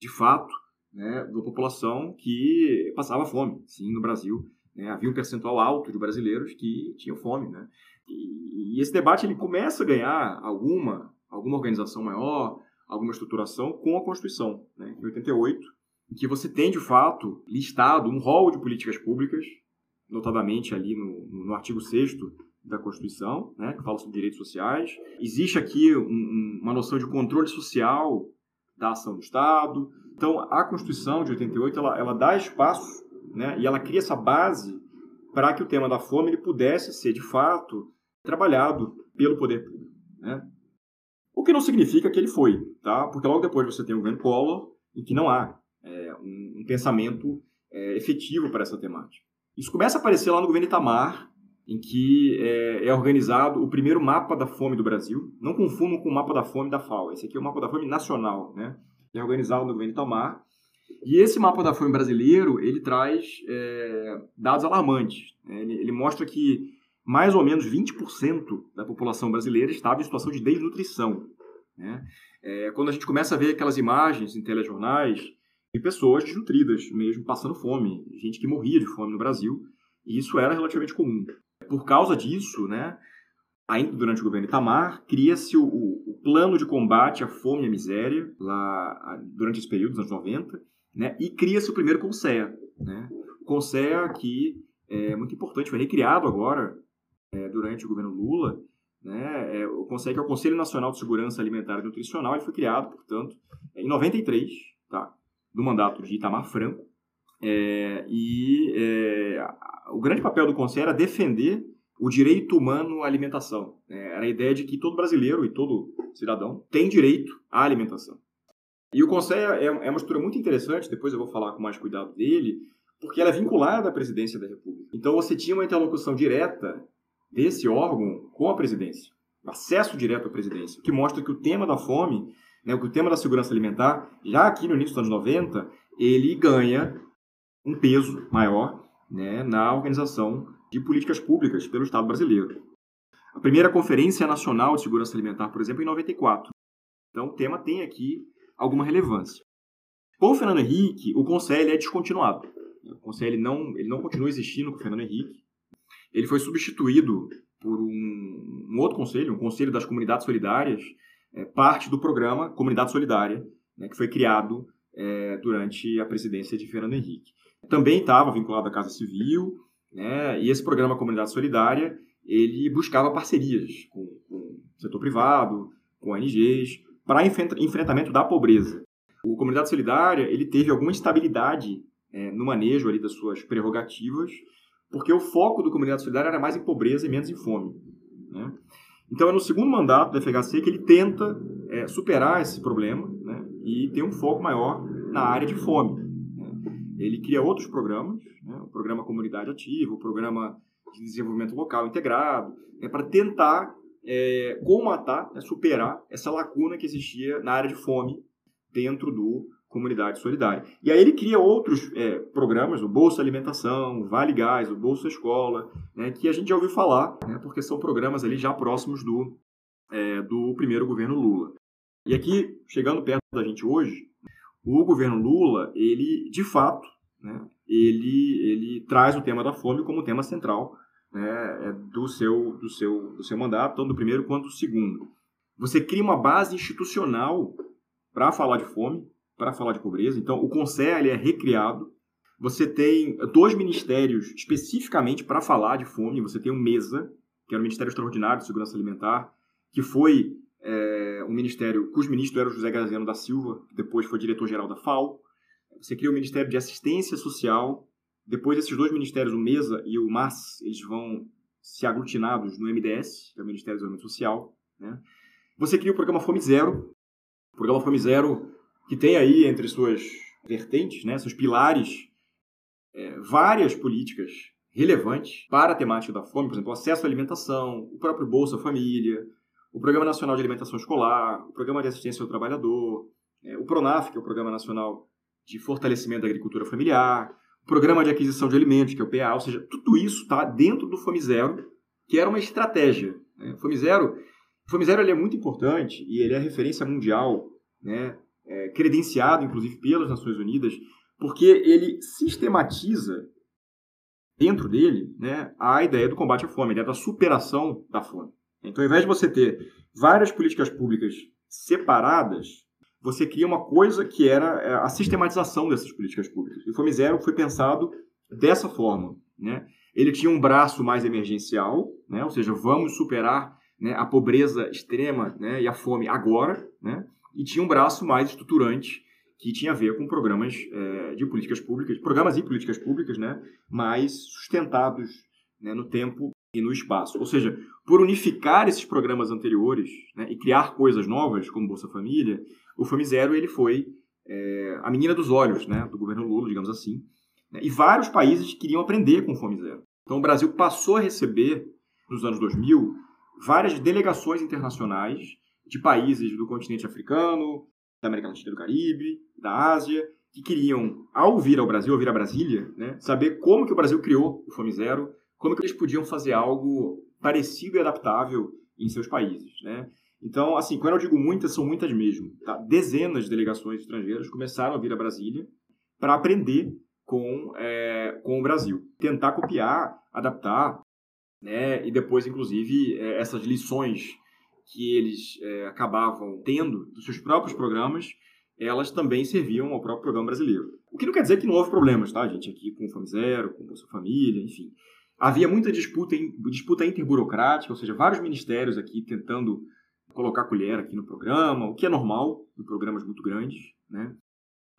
de fato né, da população que passava fome, sim, no Brasil. Né, havia um percentual alto de brasileiros que tinham fome. Né? E, e esse debate ele começa a ganhar alguma, alguma organização maior, alguma estruturação com a Constituição, né, em 88, em que você tem, de fato, listado um rol de políticas públicas, notadamente ali no, no artigo 6 da Constituição, né, que fala sobre direitos sociais. Existe aqui um, uma noção de controle social da ação do Estado. Então, a Constituição de 88 ela, ela dá espaço né, e ela cria essa base para que o tema da fome ele pudesse ser, de fato, trabalhado pelo poder público. Né? O que não significa que ele foi, tá? porque logo depois você tem o governo Collor, em que não há é, um, um, pensamento é, efetivo para essa temática. Isso começa a aparecer lá no governo Itamar, em que é, é, organizado o primeiro mapa da fome do Brasil. Não confundam com o mapa da fome da FAO. Esse aqui é o mapa da fome nacional, né? É organizado no governo Itamar. E esse mapa da fome brasileiro, ele traz é, dados alarmantes. Né? Ele, ele, mostra que mais ou menos 20% da população brasileira estava em situação de desnutrição. Né? É, quando a gente começa a ver aquelas imagens em telejornais de pessoas desnutridas mesmo, passando fome. Gente que morria de fome no Brasil. E isso era relativamente comum. Por causa disso, né, ainda durante o governo Itamar, cria-se o, o, plano de combate à fome e à miséria, lá durante esse período, dos anos 90, né, e cria-se o primeiro CONSEA. Né, o CONSEA que é muito importante, foi recriado agora, é, durante o governo Lula, né, é, o CONSEA que é o Conselho Nacional de Segurança Alimentar e Nutricional, ele foi criado, portanto, em 93, tá, do mandato de Itamar Franco, é, e é, o grande papel do Conselho era defender o direito humano à alimentação. É, era a ideia de que todo brasileiro e todo cidadão tem direito à alimentação. E o Conselho é, é uma estrutura muito interessante, depois eu vou falar com mais cuidado dele, porque ela é vinculada à presidência da República. Então você tinha uma interlocução direta desse órgão com a presidência, acesso direto à presidência, que mostra que o tema da fome, né, o tema da segurança alimentar, já aqui no início dos anos 90, ele ganha um peso maior né, na organização de políticas públicas pelo Estado brasileiro. A primeira Conferência Nacional de Segurança Alimentar, por exemplo, em 94. Então, o tema tem aqui alguma relevância. Com o Fernando Henrique, o conselho é descontinuado. O conselho não, ele não continua existindo com o Fernando Henrique. Ele foi substituído por um, um outro conselho, um conselho das comunidades solidárias, é, parte do programa Comunidade Solidária, né, que foi criado é, durante a presidência de Fernando Henrique. Também estava vinculado à Casa Civil, né, e esse programa Comunidade Solidária ele buscava parcerias com, com o setor privado, com ONGs, para enfrentamento da pobreza. O Comunidade Solidária ele teve alguma estabilidade é, no manejo ali das suas prerrogativas, porque o foco do Comunidade Solidária era mais em pobreza e menos em fome. Né? Então é no segundo mandato do FHC que ele tenta é, superar esse problema né, e ter um foco maior na área de fome. Né? Ele cria outros programas, né, o programa Comunidade Ativa, o programa de desenvolvimento local integrado, né, para tentar é, comatar, né, superar essa lacuna que existia na área de fome dentro do Comunidade Solidária. E aí ele cria outros é, programas, o Bolsa Alimentação, o Vale Gás, o Bolsa Escola, né, que a gente já ouviu falar, né, porque são programas ali já próximos do, é, do primeiro governo Lula. E aqui, chegando perto da gente hoje, o governo Lula, ele, de fato, né, ele, ele traz o tema da fome como tema central né, é, do, seu, do, seu, do seu mandato, tanto do primeiro quanto do segundo. Você cria uma base institucional para falar de fome, para falar de pobreza. Então, o Conselho é recriado. Você tem dois ministérios especificamente para falar de fome. Você tem o MESA, que é o Ministério Extraordinário de Segurança Alimentar, que foi é, um ministério cujo ministro era o José Graziano da Silva, que depois foi diretor-geral da FAO. Você cria o Ministério de Assistência Social. Depois, esses dois ministérios, o MESA e o MAS, eles vão se aglutinados no MDS, que é o Ministério do Desenvolvimento Social. Né? Você cria o programa Fome Zero. O programa Fome Zero que tem aí entre suas vertentes, né, seus pilares, é, várias políticas relevantes para a temática da fome, por exemplo, o acesso à alimentação, o próprio Bolsa Família, o Programa Nacional de Alimentação Escolar, o Programa de Assistência ao Trabalhador, é, o PRONAF, que é o Programa Nacional de Fortalecimento da Agricultura Familiar, o Programa de Aquisição de Alimentos, que é o PA, ou seja, tudo isso está dentro do Fome Zero, que era uma estratégia. Né? O Fome Zero, Fome Zero ele é muito importante e ele é referência mundial né, é, credenciado, inclusive, pelas Nações Unidas, porque ele sistematiza dentro dele né, a ideia do combate à fome, a ideia da superação da fome. Então, ao invés de você ter várias políticas públicas separadas, você cria uma coisa que era é, a sistematização dessas políticas públicas. E o Fome Zero foi pensado dessa forma. Né? Ele tinha um braço mais emergencial, né? ou seja, vamos superar né, a pobreza extrema né, e a fome agora, né? E tinha um braço mais estruturante que tinha a ver com programas é, de políticas públicas, programas e políticas públicas, né, mais sustentados né, no tempo e no espaço. Ou seja, por unificar esses programas anteriores né, e criar coisas novas, como Bolsa Família, o Fome Zero ele foi é, a menina dos olhos né, do governo Lula, digamos assim. Né, e vários países queriam aprender com o Fome Zero. Então o Brasil passou a receber, nos anos 2000, várias delegações internacionais de países do continente africano, da América Latina e do Caribe, da Ásia, que queriam, ao vir ao Brasil, ao vir a Brasília, né, saber como que o Brasil criou o Fome Zero, como que eles podiam fazer algo parecido e adaptável em seus países, né? Então, assim, quando eu digo muitas, são muitas mesmo. Tá? Dezenas de delegações estrangeiras começaram a vir a Brasília para aprender com, é, com o Brasil. Tentar copiar, adaptar, né? e depois, inclusive, é, essas lições que eles é, acabavam tendo dos seus próprios programas, elas também serviam ao próprio programa brasileiro. O que não quer dizer que não houve problemas, tá, gente? Aqui com o Fome Zero, com Bolsa Família, enfim. Havia muita disputa, disputa interburocrática, ou seja, vários ministérios aqui tentando colocar colher aqui no programa, o que é normal em programas muito grandes, né?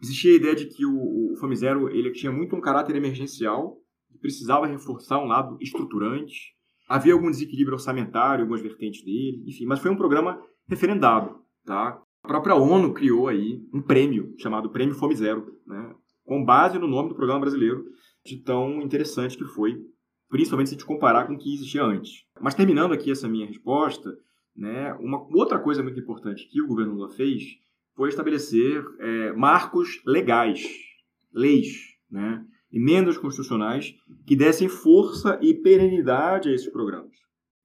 Existia a ideia de que o, o Fome Zero ele tinha muito um caráter emergencial, precisava reforçar um lado estruturante, Havia algum desequilíbrio orçamentário, algumas vertentes dele, enfim, mas foi um programa referendado, tá? A própria ONU criou aí um prêmio chamado Prêmio Fome Zero, né? com base no nome do programa brasileiro, de tão interessante que foi, principalmente se gente comparar com o que existia antes. Mas terminando aqui essa minha resposta, né, uma outra coisa muito importante que o governo Lula fez foi estabelecer é, marcos legais, leis, né, emendas constitucionais que dessem força e perenidade a esses programas.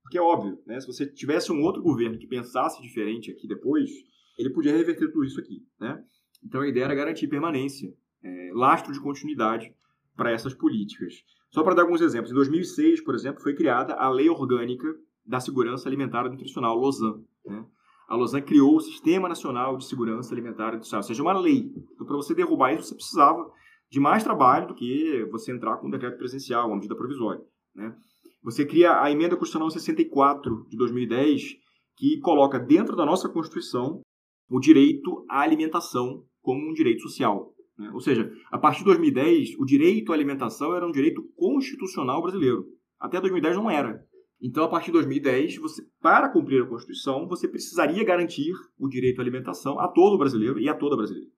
Porque é óbvio, né? se você tivesse um outro governo que pensasse diferente aqui depois, ele podia reverter tudo isso aqui. Né? Então a ideia era garantir permanência, é, lastro de continuidade para essas políticas. Só para dar alguns exemplos, em 2006, por exemplo, foi criada a Lei Orgânica da Segurança Alimentar e Nutricional, LOSAN. Né? A LOSAN criou o Sistema Nacional de Segurança Alimentar e Nutricional, ou seja, uma lei. Então, para você derrubar isso, você precisava de mais trabalho do que você entrar com um decreto presencial, uma medida provisória. Né? Você cria a Emenda Constitucional 64 de 2010, que coloca dentro da nossa Constituição o direito à alimentação como um direito social. Né? Ou seja, a partir de 2010, o direito à alimentação era um direito constitucional brasileiro. Até 2010 não era. Então, a partir de 2010, você, para cumprir a Constituição, você precisaria garantir o direito à alimentação a todo brasileiro e a toda brasileira.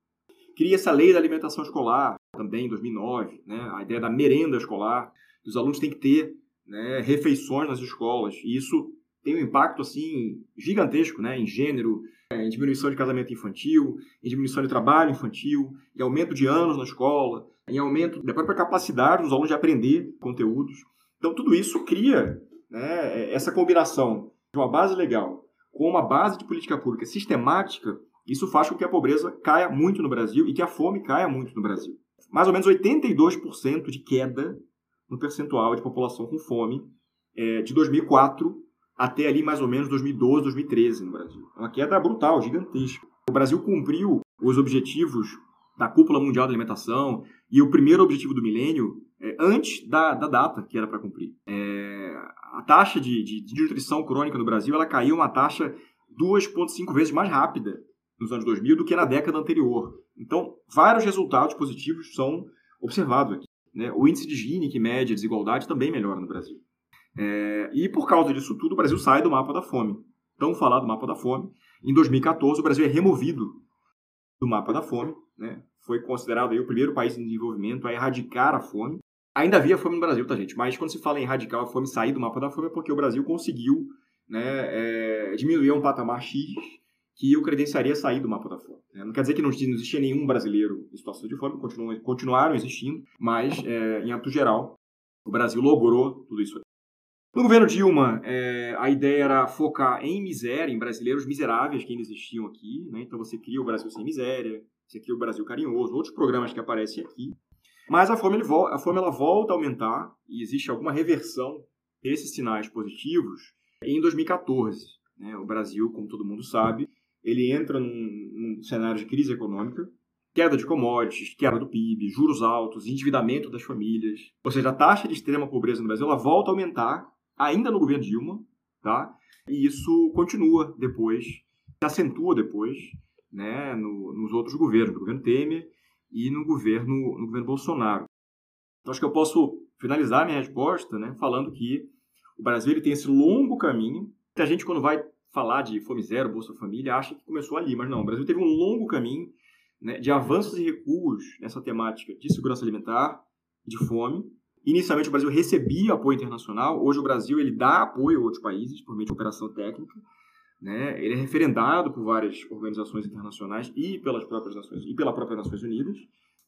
Cria essa lei da alimentação escolar, também em 2009, né? a ideia da merenda escolar. Os alunos têm que ter né, refeições nas escolas. E isso tem um impacto assim gigantesco né, em gênero, em diminuição de casamento infantil, em diminuição de trabalho infantil, em aumento de anos na escola, em aumento da própria capacidade dos alunos de aprender conteúdos. Então, tudo isso cria né, essa combinação de uma base legal com uma base de política pública sistemática isso faz com que a pobreza caia muito no Brasil e que a fome caia muito no Brasil. Mais ou menos 82% de queda no percentual de população com fome é, de 2004 até ali mais ou menos 2012, 2013 no Brasil. É uma queda brutal, gigantesca. O Brasil cumpriu os objetivos da Cúpula Mundial da Alimentação e o primeiro objetivo do milênio é, antes da, da, data que era para cumprir. É, a taxa de, de, de, nutrição crônica no Brasil ela caiu uma taxa 2,5 vezes mais rápida nos anos 2000 do que na década anterior. Então, vários resultados positivos são observados aqui. Né? O índice de Gini, que mede a desigualdade, também melhora no Brasil. É, e por causa disso tudo, o Brasil sai do mapa da fome. Tão falado do mapa da fome. Em 2014, o Brasil é removido do mapa da fome. Né? Foi considerado aí o primeiro país em desenvolvimento a erradicar a fome. Ainda havia fome no Brasil, tá, gente? Mas quando se fala em erradicar a fome, sair do mapa da fome, é porque o Brasil conseguiu né, é, diminuir um patamar X que o credenciaria sair do mapa da fome. Né? Não quer dizer que não existia nenhum brasileiro em situação de fome, continuam, continuaram existindo, mas, é, em ato geral, o Brasil logrou tudo isso. No governo Dilma, é, a ideia era focar em miséria, em brasileiros miseráveis que ainda existiam aqui. Né? Então você cria o Brasil Sem Miséria, você cria o Brasil Carinhoso, outros programas que aparecem aqui. Mas a fome, a fome ela volta a aumentar e existe alguma reversão desses sinais positivos em 2014. Né? O Brasil, como todo mundo sabe, ele entra num, num cenário de crise econômica, queda de commodities, queda do PIB, juros altos, endividamento das famílias. Ou seja, a taxa de extrema pobreza no Brasil ela volta a aumentar, ainda no governo Dilma, tá? E isso continua depois, se acentua depois, né, no, nos outros governos, no governo Temer e no governo, no governo Bolsonaro. Então, acho que eu posso finalizar minha resposta né, falando que o Brasil ele tem esse longo caminho. A gente, quando vai falar de Fome Zero, Bolsa Família, acha que começou ali, mas não. O Brasil teve um longo caminho né, de avanços e recuos nessa temática de segurança alimentar de fome. Inicialmente o Brasil recebia apoio internacional, hoje o Brasil ele dá apoio a outros países por meio de operação técnica. Né? Ele é referendado por várias organizações internacionais e pelas próprias nações e pela própria Nações Unidas.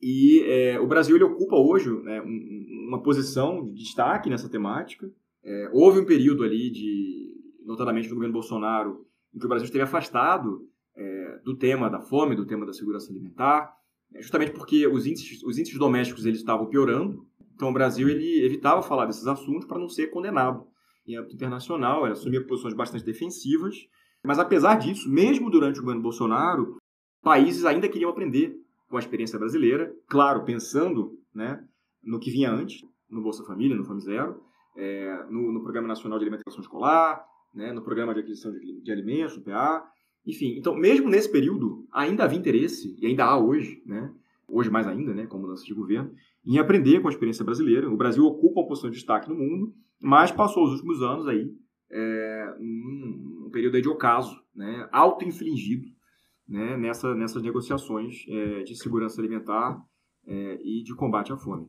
E é, o Brasil ele ocupa hoje né, uma posição de destaque nessa temática. É, houve um período ali de notadamente no governo Bolsonaro, em que o Brasil esteve afastado é, do tema da fome, do tema da segurança alimentar, é, justamente porque os índices, os índices domésticos eles estavam piorando. Então o Brasil ele evitava falar desses assuntos para não ser condenado em âmbito internacional, ele assumia posições bastante defensivas. Mas apesar disso, mesmo durante o governo Bolsonaro, países ainda queriam aprender com a experiência brasileira, claro, pensando né, no que vinha antes, no Bolsa Família, no Fome Zero, é, no, no Programa Nacional de Alimentação Escolar, né, no programa de aquisição de, de alimentos, no PA. Enfim, então, mesmo nesse período, ainda havia interesse, e ainda há hoje, né, hoje mais ainda, né, com mudança de governo, em aprender com a experiência brasileira. O Brasil ocupa uma posição de destaque no mundo, mas passou os últimos anos aí é, um, um período de ocaso, né, auto-infligido, né, nessa, nessas negociações é, de segurança alimentar é, e de combate à fome.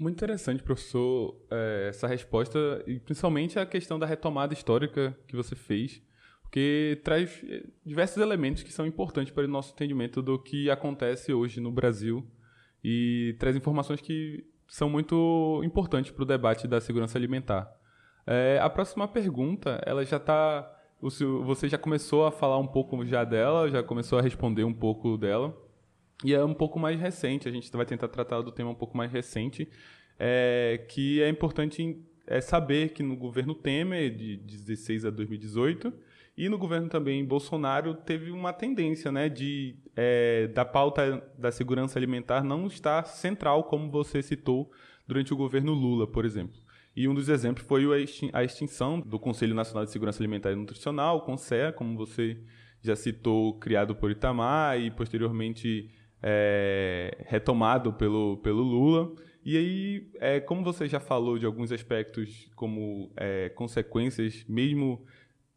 Muito interessante, professor, é, essa resposta e principalmente a questão da retomada histórica que você fez, porque traz é, diversos elementos que são importantes para o nosso entendimento do que acontece hoje no Brasil e traz informações que são muito importantes para o debate da segurança alimentar. É, a próxima pergunta, ela já está você já começou a falar um pouco já dela, já começou a responder um pouco dela. E é um pouco mais recente, a gente vai tentar tratar do tema um pouco mais recente, é, que é importante é, saber que no governo Temer, de 16 a 2018, e no governo também Bolsonaro, teve uma tendência né, de, é, da pauta da segurança alimentar não estar central, como você citou, durante o governo Lula, por exemplo. E um dos exemplos foi a extinção do Conselho Nacional de Segurança Alimentar e Nutricional, o CONSEA, como você já citou, criado por Itamar e posteriormente é, retomado pelo, pelo Lula. E aí, é, como você já falou de alguns aspectos como é, consequências, mesmo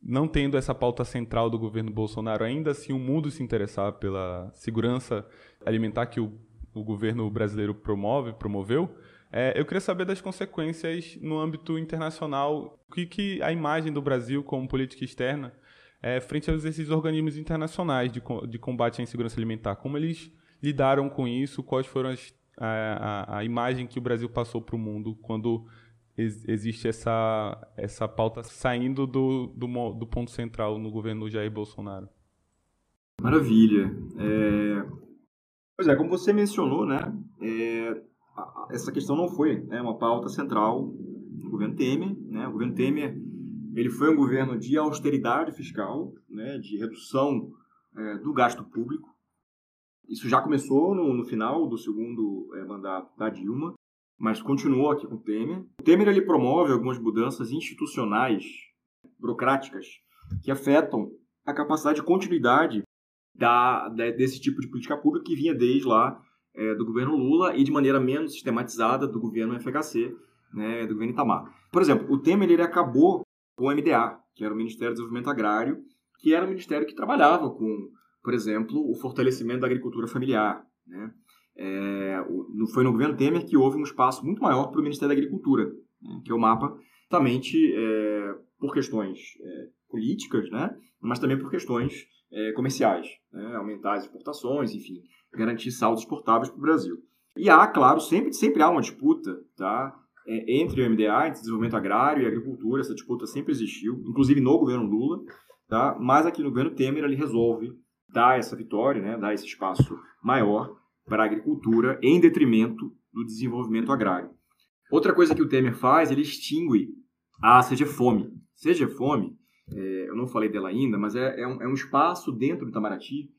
não tendo essa pauta central do governo Bolsonaro, ainda assim o mundo se interessar pela segurança alimentar que o, o governo brasileiro promove, promoveu, é, eu queria saber das consequências no âmbito internacional, o que, que a imagem do Brasil como política externa é, frente a esses organismos internacionais de, de combate à insegurança alimentar, como eles lidaram com isso, quais foram as, a, a, a imagem que o Brasil passou para o mundo quando ex, existe essa, essa pauta saindo do, do, do, ponto central no governo Jair Bolsonaro. Maravilha. É... Pois é, como você mencionou, né, é essa questão não foi né, uma pauta central do governo Temer. Né? O governo Temer ele foi um governo de austeridade fiscal, né, de redução é, do gasto público. Isso já começou no, no final do segundo é, mandato da Dilma, mas continuou aqui com o Temer. O Temer ele promove algumas mudanças institucionais, burocráticas, que afetam a capacidade de continuidade da, desse tipo de política pública que vinha desde lá é, do governo Lula e de maneira menos sistematizada do governo FHC, né, do governo Itamar. Por exemplo, o Temer ele acabou com o MDA, que era o Ministério do Desenvolvimento Agrário, que era um ministério que trabalhava com, por exemplo, o fortalecimento da agricultura familiar. Né? É, foi no governo Temer que houve um espaço muito maior para o Ministério da Agricultura, né, que é o mapa, justamente é, por questões é, políticas, né, mas também por questões é, comerciais, né, aumentar as exportações, enfim garantir saldos exportáveis para o Brasil. E há, claro, sempre, sempre há uma disputa tá? É, entre o MDA, entre desenvolvimento agrário e agricultura, essa disputa sempre existiu, inclusive no governo Lula, tá? mas aqui no governo Temer ele resolve dar essa vitória, né? dar esse espaço maior para a agricultura em detrimento do desenvolvimento agrário. Outra coisa que o Temer faz, ele extingue a CGFOME. CGFOME, é, eu não falei dela ainda, mas é, é, um, é um espaço dentro do Itamaraty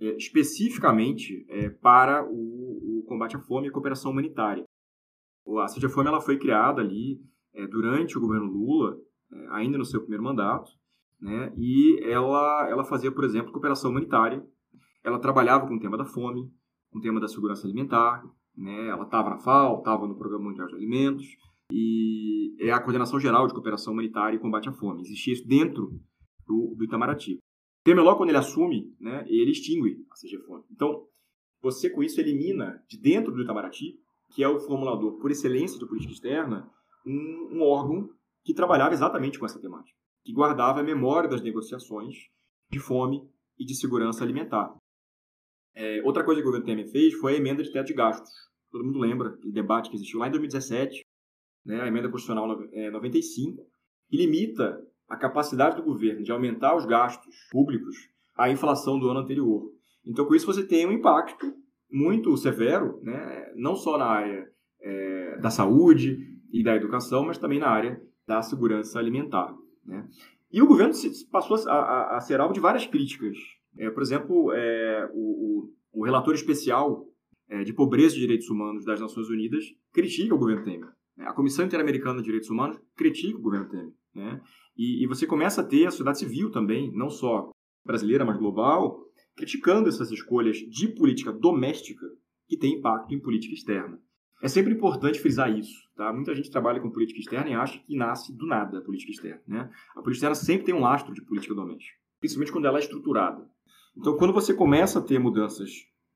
é, especificamente é, para o, o, combate à fome e a cooperação humanitária. A Fome ela foi criada ali é, durante o governo Lula, ainda no seu primeiro mandato, né, e ela, ela fazia, por exemplo, cooperação humanitária. Ela trabalhava com o tema da fome, com o tema da segurança alimentar, né, ela estava na FAO, estava no Programa Mundial de Alimentos, e é a Coordenação Geral de Cooperação Humanitária e Combate à Fome. Existia isso dentro do, do Itamaraty. Temer, logo quando ele assume, né, ele extingue a CGFON. Então, você com isso elimina de dentro do Itamaraty, que é o formulador por excelência de política externa, um, um órgão que trabalhava exatamente com essa temática, que guardava a memória das negociações de fome e de segurança alimentar. É, outra coisa que o governo Temer fez foi a emenda de teto de gastos. Todo mundo lembra do debate que existiu lá em 2017, né, a emenda constitucional 95, e limita a capacidade do governo de aumentar os gastos públicos à inflação do ano anterior. Então, com isso, você tem um impacto muito severo, né, não só na área é, da saúde e da educação, mas também na área da segurança alimentar. Né? E o governo passou a, a, a ser alvo de várias críticas. É, por exemplo, é, o, o, o, relator especial é, de pobreza e direitos humanos das Nações Unidas critica o governo Temer. A Comissão Interamericana de Direitos Humanos critica o governo Temer. Né? E, e, você começa a ter a sociedade civil também, não só brasileira, mas global, criticando essas escolhas de política doméstica que têm impacto em política externa. É sempre importante frisar isso. Tá? Muita gente trabalha com política externa e acha que nasce do nada a política externa. Né? A política externa sempre tem um lastro de política doméstica, principalmente quando ela é estruturada. Então, quando você começa a ter mudanças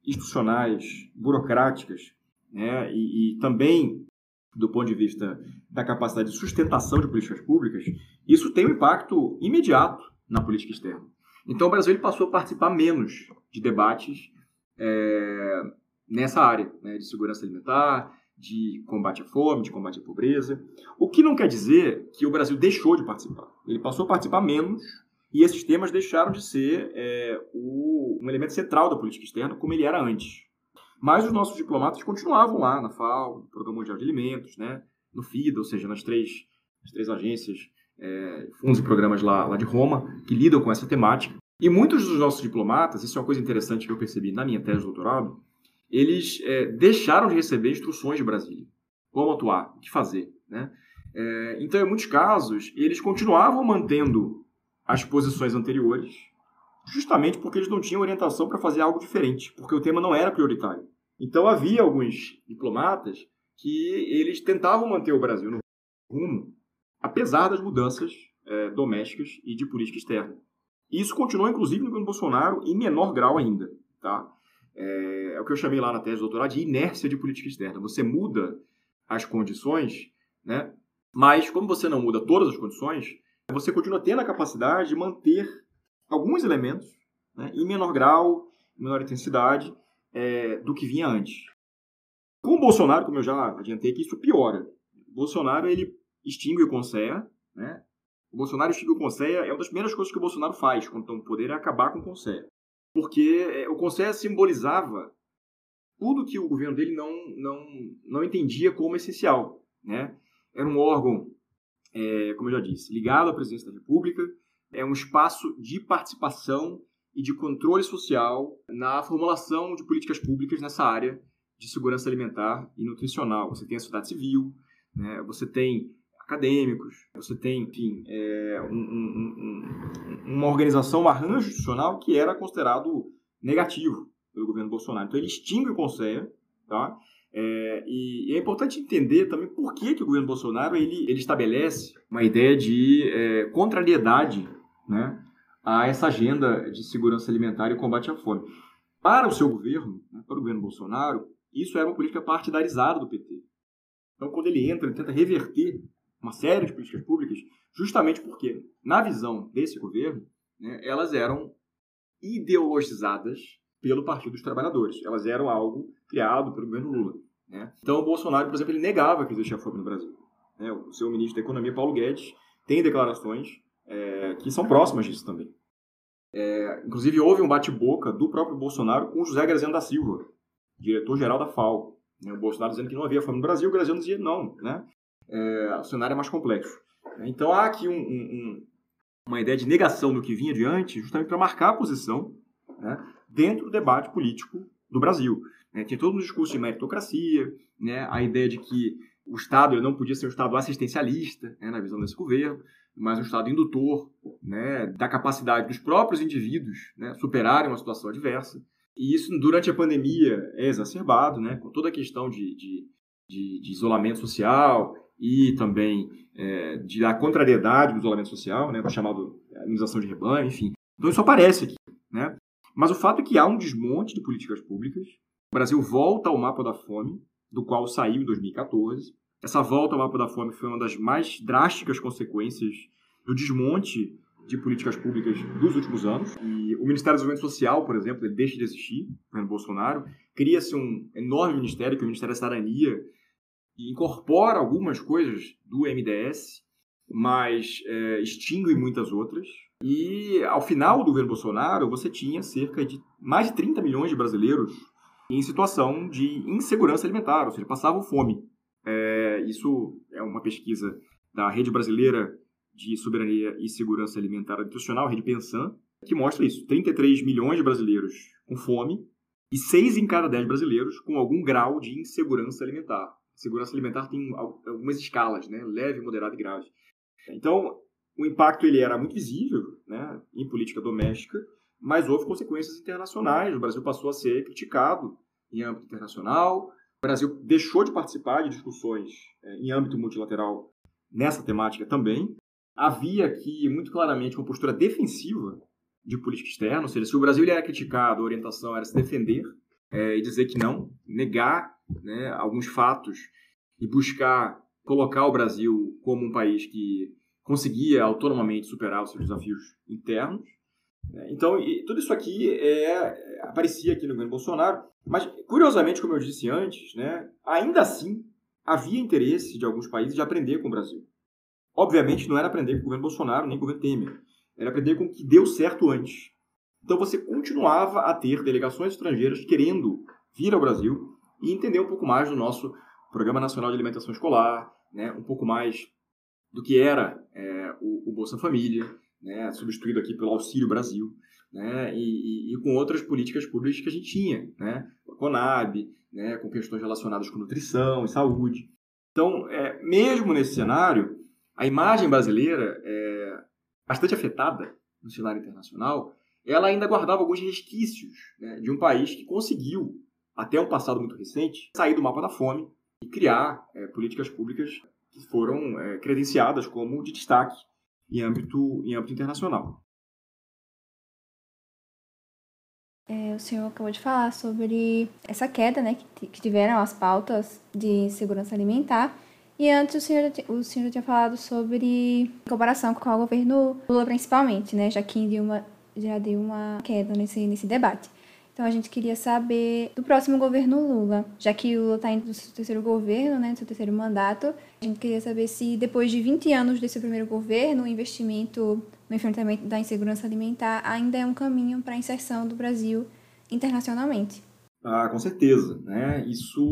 institucionais, burocráticas, né, e, e também do ponto de vista da capacidade de sustentação de políticas públicas, isso tem um impacto imediato na política externa. Então, o Brasil ele passou a participar menos de debates é, nessa área né, de segurança alimentar, de combate à fome, de combate à pobreza. O que não quer dizer que o Brasil deixou de participar. Ele passou a participar menos, E esses temas deixaram de ser é, o, um elemento central da política externa como ele era antes. Mas os nossos diplomatas continuavam lá na FAO, no Programa Mundial de Alimentos, né, no FIDA, ou seja, nas três, nas três agências, é, fundos e programas lá, lá de Roma, que lidam com essa temática. E muitos dos nossos diplomatas, isso é uma coisa interessante que eu percebi na minha tese de doutorado, eles é, deixaram de receber instruções de Brasília. Como atuar, o que fazer. Né? É, então, em muitos casos, eles continuavam mantendo as posições anteriores, justamente porque eles não tinham orientação para fazer algo diferente, porque o tema não era prioritário. Então, havia alguns diplomatas que eles tentavam manter o Brasil no rumo, apesar das mudanças é, domésticas e de política externa. Isso continuou, inclusive, no governo Bolsonaro, em menor grau ainda. Tá? É, é, o que eu chamei lá na tese de doutorado de inércia de política externa. Você muda as condições, né? mas como você não muda todas as condições, você continua tendo a capacidade de manter alguns elementos né, em menor grau, menor intensidade é, do que vinha antes. Com o Bolsonaro, como eu já adiantei que isso piora. O Bolsonaro ele extingue o Conselho, né? O Bolsonaro extingue o Conselho é uma das primeiras coisas que o Bolsonaro faz quando está no poder é acabar com o Conselho porque é, o Conselho simbolizava tudo que o governo dele não, não, não entendia como essencial. Né? Era um órgão, é, como eu já disse, ligado à presidência da República, é um espaço de participação e de controle social na formulação de políticas públicas nessa área de segurança alimentar e nutricional. Você tem a sociedade civil, né? você tem acadêmicos, você tem, enfim, é, um, um, um, uma organização, um arranjo institucional que era considerado negativo pelo governo Bolsonaro. Então ele extingue o Conselho, tá? É, e, e, é importante entender também por que, que o governo Bolsonaro ele, ele estabelece uma ideia de é, contrariedade né, a essa agenda de segurança alimentar e combate à fome. Para o seu governo, né, para o governo Bolsonaro, isso era uma política partidarizada do PT. Então, quando ele entra, ele tenta reverter uma série de políticas públicas, justamente porque, na visão desse governo, né, elas eram ideologizadas pelo Partido dos Trabalhadores. Elas eram algo criado pelo governo Lula. Né? Então, o Bolsonaro, por exemplo, ele negava que existia fome no Brasil. Né? O seu ministro da Economia, Paulo Guedes, tem declarações é, que são próximas disso também. É, inclusive, houve um bate-boca do próprio Bolsonaro com José Graziano da Silva, diretor-geral da FAO. Né? O Bolsonaro dizendo que não havia fome no Brasil, o Graziano dizia não. Né? É, o cenário é mais complexo. Então há aqui um, um, uma ideia de negação do que vinha adiante, justamente para marcar a posição né, dentro do debate político do Brasil. É, tinha todo um discurso de meritocracia, né, a ideia de que o Estado não podia ser um Estado assistencialista, né, na visão desse governo, mas um Estado indutor né, da capacidade dos próprios indivíduos né, superarem uma situação adversa. E isso, durante a pandemia, é exacerbado, né, com toda a questão de, de, de, de isolamento social e também é, de da contrariedade do isolamento social, né, chamado imunização de rebanho, enfim. Então isso aparece aqui, né? Mas o fato é que há um desmonte de políticas públicas. O Brasil volta ao mapa da fome, do qual saiu em 2014. Essa volta ao mapa da fome foi uma das mais drásticas consequências do desmonte de políticas públicas dos últimos anos. E o Ministério do Desenvolvimento Social, por exemplo, ele deixa de existir, no Bolsonaro. Cria-se um enorme ministério, que é o Ministério da Cidadania, e incorpora algumas coisas do MDS, mas é, extingue muitas outras. E ao final do governo Bolsonaro, você tinha cerca de mais de 30 milhões de brasileiros em situação de insegurança alimentar, ou seja, passavam fome. É, isso é uma pesquisa da Rede Brasileira de Soberania e Segurança Alimentar Nutricional, Rede Pensan, que mostra isso: 33 milhões de brasileiros com fome e 6 em cada 10 brasileiros com algum grau de insegurança alimentar segurança alimentar tem algumas escalas, né? Leve, moderada e grave. Então, o impacto ele era muito visível, né, em política doméstica, mas houve consequências internacionais. O Brasil passou a ser criticado em âmbito internacional. O Brasil deixou de participar de discussões é, em âmbito multilateral nessa temática também. Havia aqui muito claramente uma postura defensiva de política externa, ou seja, se o Brasil era criticado, a orientação era se defender é, e dizer que não, negar né, alguns fatos e buscar colocar o Brasil como um país que conseguia autonomamente superar os seus desafios internos. Né. Então, tudo isso aqui é, aparecia aqui no governo Bolsonaro, mas, curiosamente, como eu disse antes, né, ainda assim havia interesse de alguns países de aprender com o Brasil. Obviamente, não era aprender com o governo Bolsonaro nem com o governo Temer. era aprender com o que deu certo antes. Então você continuava a ter delegações estrangeiras querendo vir ao Brasil e entender um pouco mais do nosso Programa Nacional de Alimentação Escolar, né, um pouco mais do que era é, o, o, Bolsa Família, né, substituído aqui pelo Auxílio Brasil, né, e, e, e, com outras políticas públicas que a gente tinha, né, a Conab, né, com questões relacionadas com nutrição e saúde. Então, é, mesmo nesse cenário, a imagem brasileira é bastante afetada no cenário internacional, ela ainda guardava alguns resquícios né, de um país que conseguiu, até um passado muito recente, sair do mapa da fome e criar é, políticas públicas que foram é, credenciadas como de destaque em âmbito, em âmbito internacional. É, o senhor acabou de falar sobre essa queda né, que, que tiveram as pautas de segurança alimentar. E antes o senhor, o senhor tinha falado sobre comparação com o governo Lula principalmente, né? Já que deu uma, já deu uma queda nesse, nesse debate. Então a gente queria saber do próximo governo Lula, já que o Lula está indo no seu terceiro governo, né, no seu terceiro mandato. A gente queria saber se depois de 20 anos desse primeiro governo, o investimento no enfrentamento da insegurança alimentar ainda é um caminho para a inserção do Brasil internacionalmente. Ah, com certeza, né? Isso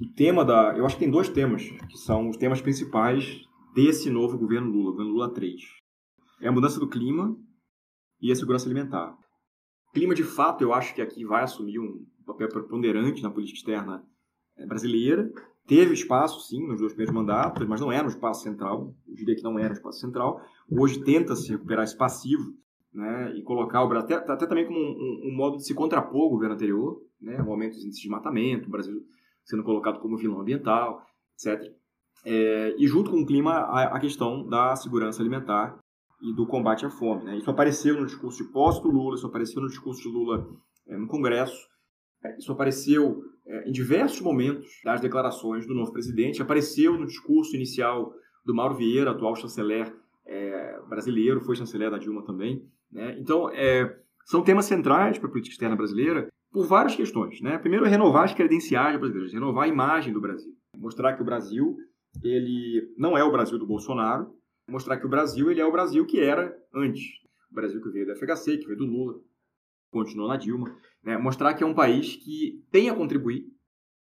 o tema da, eu acho que tem dois temas que são os temas principais desse novo governo Lula, governo Lula 3. É a mudança do clima e a segurança alimentar. Clima, de fato, eu acho que aqui vai assumir um papel preponderante na política externa eh, brasileira. Teve espaço, sim, nos dois primeiros mandatos, mas não era um espaço central. Eu diria que não era um espaço central. Hoje tenta-se recuperar esse passivo né, e colocar o Brasil, até, até também como um, um, um, modo de se contrapor ao governo anterior, né, o aumento dos índices de desmatamento, o Brasil sendo colocado como vilão ambiental, etc. É, e junto com o clima, a, a questão da segurança alimentar e do combate à fome. Né? Isso apareceu no discurso de pós do Lula, isso apareceu no discurso de Lula é, no Congresso, é, isso apareceu é, em diversos momentos das declarações do novo presidente, apareceu no discurso inicial do Mauro Vieira, atual chanceler brasileiro, foi chanceler da Dilma também. Né? Então, são temas centrais para a política externa brasileira por várias questões. Né? Primeiro, renovar as credenciais brasileiras, renovar a imagem do Brasil, mostrar que o Brasil ele não é o Brasil do Bolsonaro, mostrar que o Brasil ele é o Brasil que era antes. O Brasil que veio do FHC, que veio do Lula, continuou na Dilma. Né? Mostrar que é um país que tem a contribuir,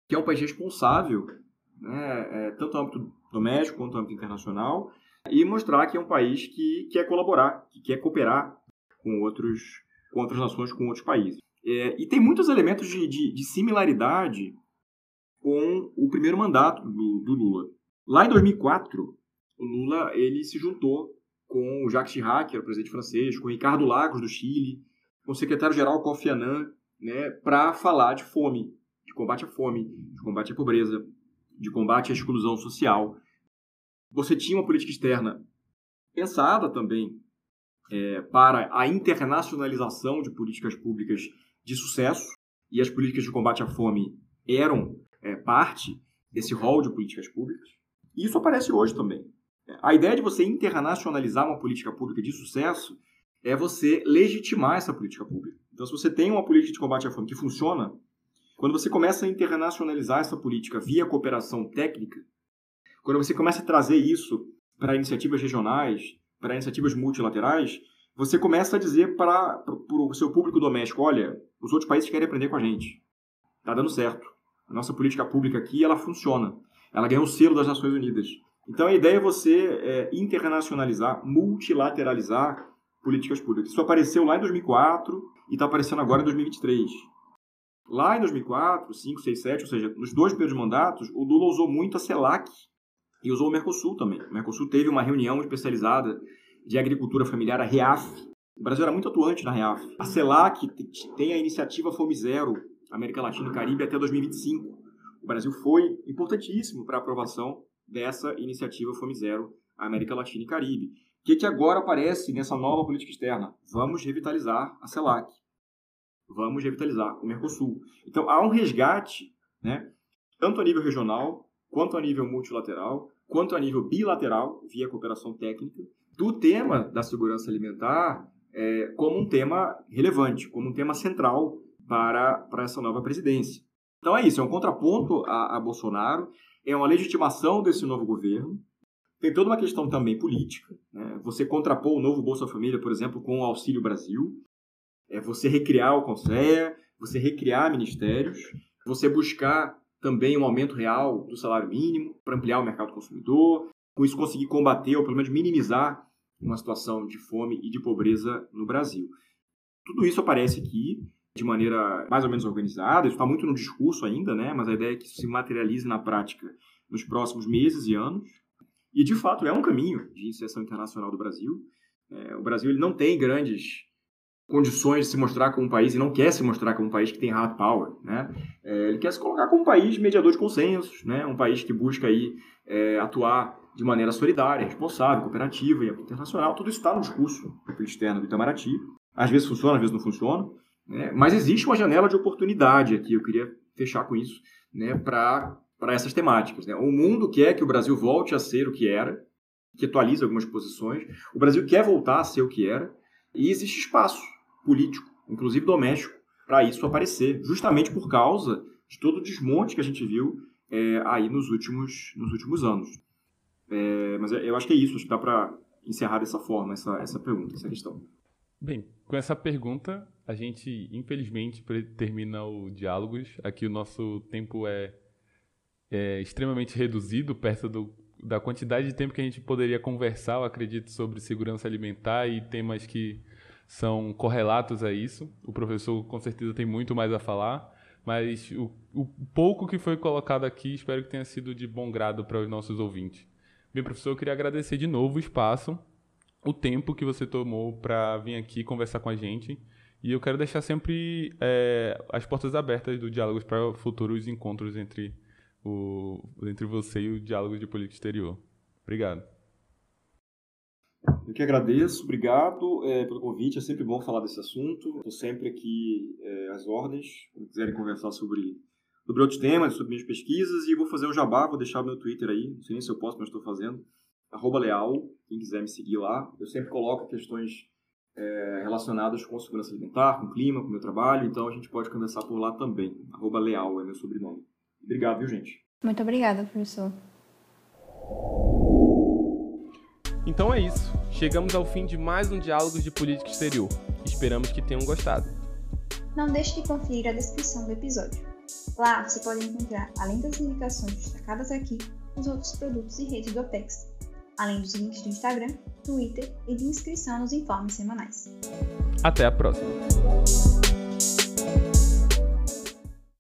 que é um país responsável, né? é, tanto no âmbito doméstico quanto no âmbito internacional, e mostrar que é um país que quer colaborar, que quer cooperar com, outros, com outras nações, com outros países. É, e tem muitos elementos de, de, de, similaridade com o primeiro mandato do, do Lula. Lá em 2004, o Lula ele se juntou com o Jacques Chirac, que era o presidente francês, com o Ricardo Lagos, do Chile, com o secretário-geral Kofi Annan, né, para falar de fome, de combate à fome, de combate à pobreza, de combate à exclusão social. Você tinha uma política externa pensada também é, para a internacionalização de políticas públicas de sucesso, e as políticas de combate à fome eram é, parte desse rol de políticas públicas. E isso aparece hoje também. A ideia de você internacionalizar uma política pública de sucesso é você legitimar essa política pública. Então, se você tem uma política de combate à fome que funciona, quando você começa a internacionalizar essa política via cooperação técnica, quando você começa a trazer isso para iniciativas regionais, para iniciativas multilaterais, você começa a dizer para o seu público doméstico, olha, os outros países querem aprender com a gente. Está dando certo. A nossa política pública aqui, ela funciona. Ela ganhou o selo das Nações Unidas. Então a ideia é você é, internacionalizar, multilateralizar políticas públicas. Isso apareceu lá em 2004 e está aparecendo agora em 2023. Lá em 2004, 5, 6, 7, ou seja, nos dois primeiros mandatos, o Lula usou muito a CELAC e usou o Mercosul também. O Mercosul teve uma reunião especializada de agricultura familiar, a REAF. O Brasil era muito atuante na REAF. A CELAC tem a iniciativa Fome Zero, América Latina e Caribe, até 2025. O Brasil foi importantíssimo para a aprovação dessa iniciativa Fome Zero América Latina e Caribe. O que, que agora aparece nessa nova política externa? Vamos revitalizar a CELAC. Vamos revitalizar o Mercosul. Então, há um resgate, né, tanto a nível regional, quanto a nível multilateral, quanto a nível bilateral, via cooperação técnica, do tema da segurança alimentar é, como um tema relevante, como um tema central para, para essa nova presidência. Então é isso, é um contraponto a, a Bolsonaro, é uma legitimação desse novo governo, tem toda uma questão também política. Né? Você contrapor o novo Bolsa Família, por exemplo, com o Auxílio Brasil, é você recriar o Conselho, você recriar ministérios, você buscar também um aumento real do salário mínimo para ampliar o mercado consumidor, com isso conseguir combater ou pelo menos minimizar uma situação de fome e de pobreza no Brasil. Tudo isso aparece aqui de maneira mais ou menos organizada, isso está muito no discurso ainda, né? mas a ideia é que isso se materialize na prática nos próximos meses e anos. E, de fato, é um caminho de inserção internacional do Brasil. É, o Brasil ele não tem grandes condições de se mostrar como um país e não quer se mostrar como um país que tem hard power, né? É, ele quer se colocar como um país mediador de consensos, né? Um país que busca aí é, atuar de maneira solidária, responsável, cooperativa e internacional. Tudo isso está no discurso externo do Itamaraty. Às vezes funciona, às vezes não funciona. Né? Mas existe uma janela de oportunidade aqui. Eu queria fechar com isso, né? Para essas temáticas. Né? O mundo quer que o Brasil volte a ser o que era, que atualize algumas posições. O Brasil quer voltar a ser o que era. E existe espaço político, inclusive doméstico, para isso aparecer, justamente por causa de todo o desmonte que a gente viu é, aí nos últimos, nos últimos anos. É, mas eu acho que é isso, acho que dá para encerrar dessa forma essa, essa pergunta, essa questão. Bem, com essa pergunta, a gente, infelizmente, termina o Diálogos. Aqui o nosso tempo é, é extremamente reduzido, perto do, da quantidade de tempo que a gente poderia conversar, eu acredito, sobre segurança alimentar e temas que são correlatos a isso. O professor com certeza tem muito mais a falar, mas o, o pouco que foi colocado aqui espero que tenha sido de bom grado para os nossos ouvintes. Bem, professor, eu queria agradecer de novo o espaço, o tempo que você tomou para vir aqui conversar com a gente. E eu quero deixar sempre é, as portas abertas do Diálogos para futuros encontros entre, o, entre você e o Diálogos de Política Exterior. Obrigado. Eu que agradeço, obrigado é, pelo convite. É sempre bom falar desse assunto. Estou sempre aqui é, às ordens, quando quiserem conversar sobre, sobre outros temas, sobre minhas pesquisas. E vou fazer um jabá, vou deixar meu Twitter aí. Não sei nem se eu posso, mas estou fazendo. Arroba Leal, quem quiser me seguir lá. Eu sempre coloco questões é, relacionadas com segurança alimentar, com clima, com meu trabalho. Então a gente pode conversar por lá também. Arroba Leal é meu sobrenome. Obrigado, viu, gente? Muito obrigada, professor. Então é isso. Chegamos ao fim de mais um Diálogos de Política Exterior. Esperamos que tenham gostado. Não deixe de conferir a descrição do episódio. Lá você pode encontrar, além das indicações destacadas aqui, os outros produtos e redes do Apex, além dos links do Instagram, Twitter e de inscrição nos informes semanais. Até a próxima!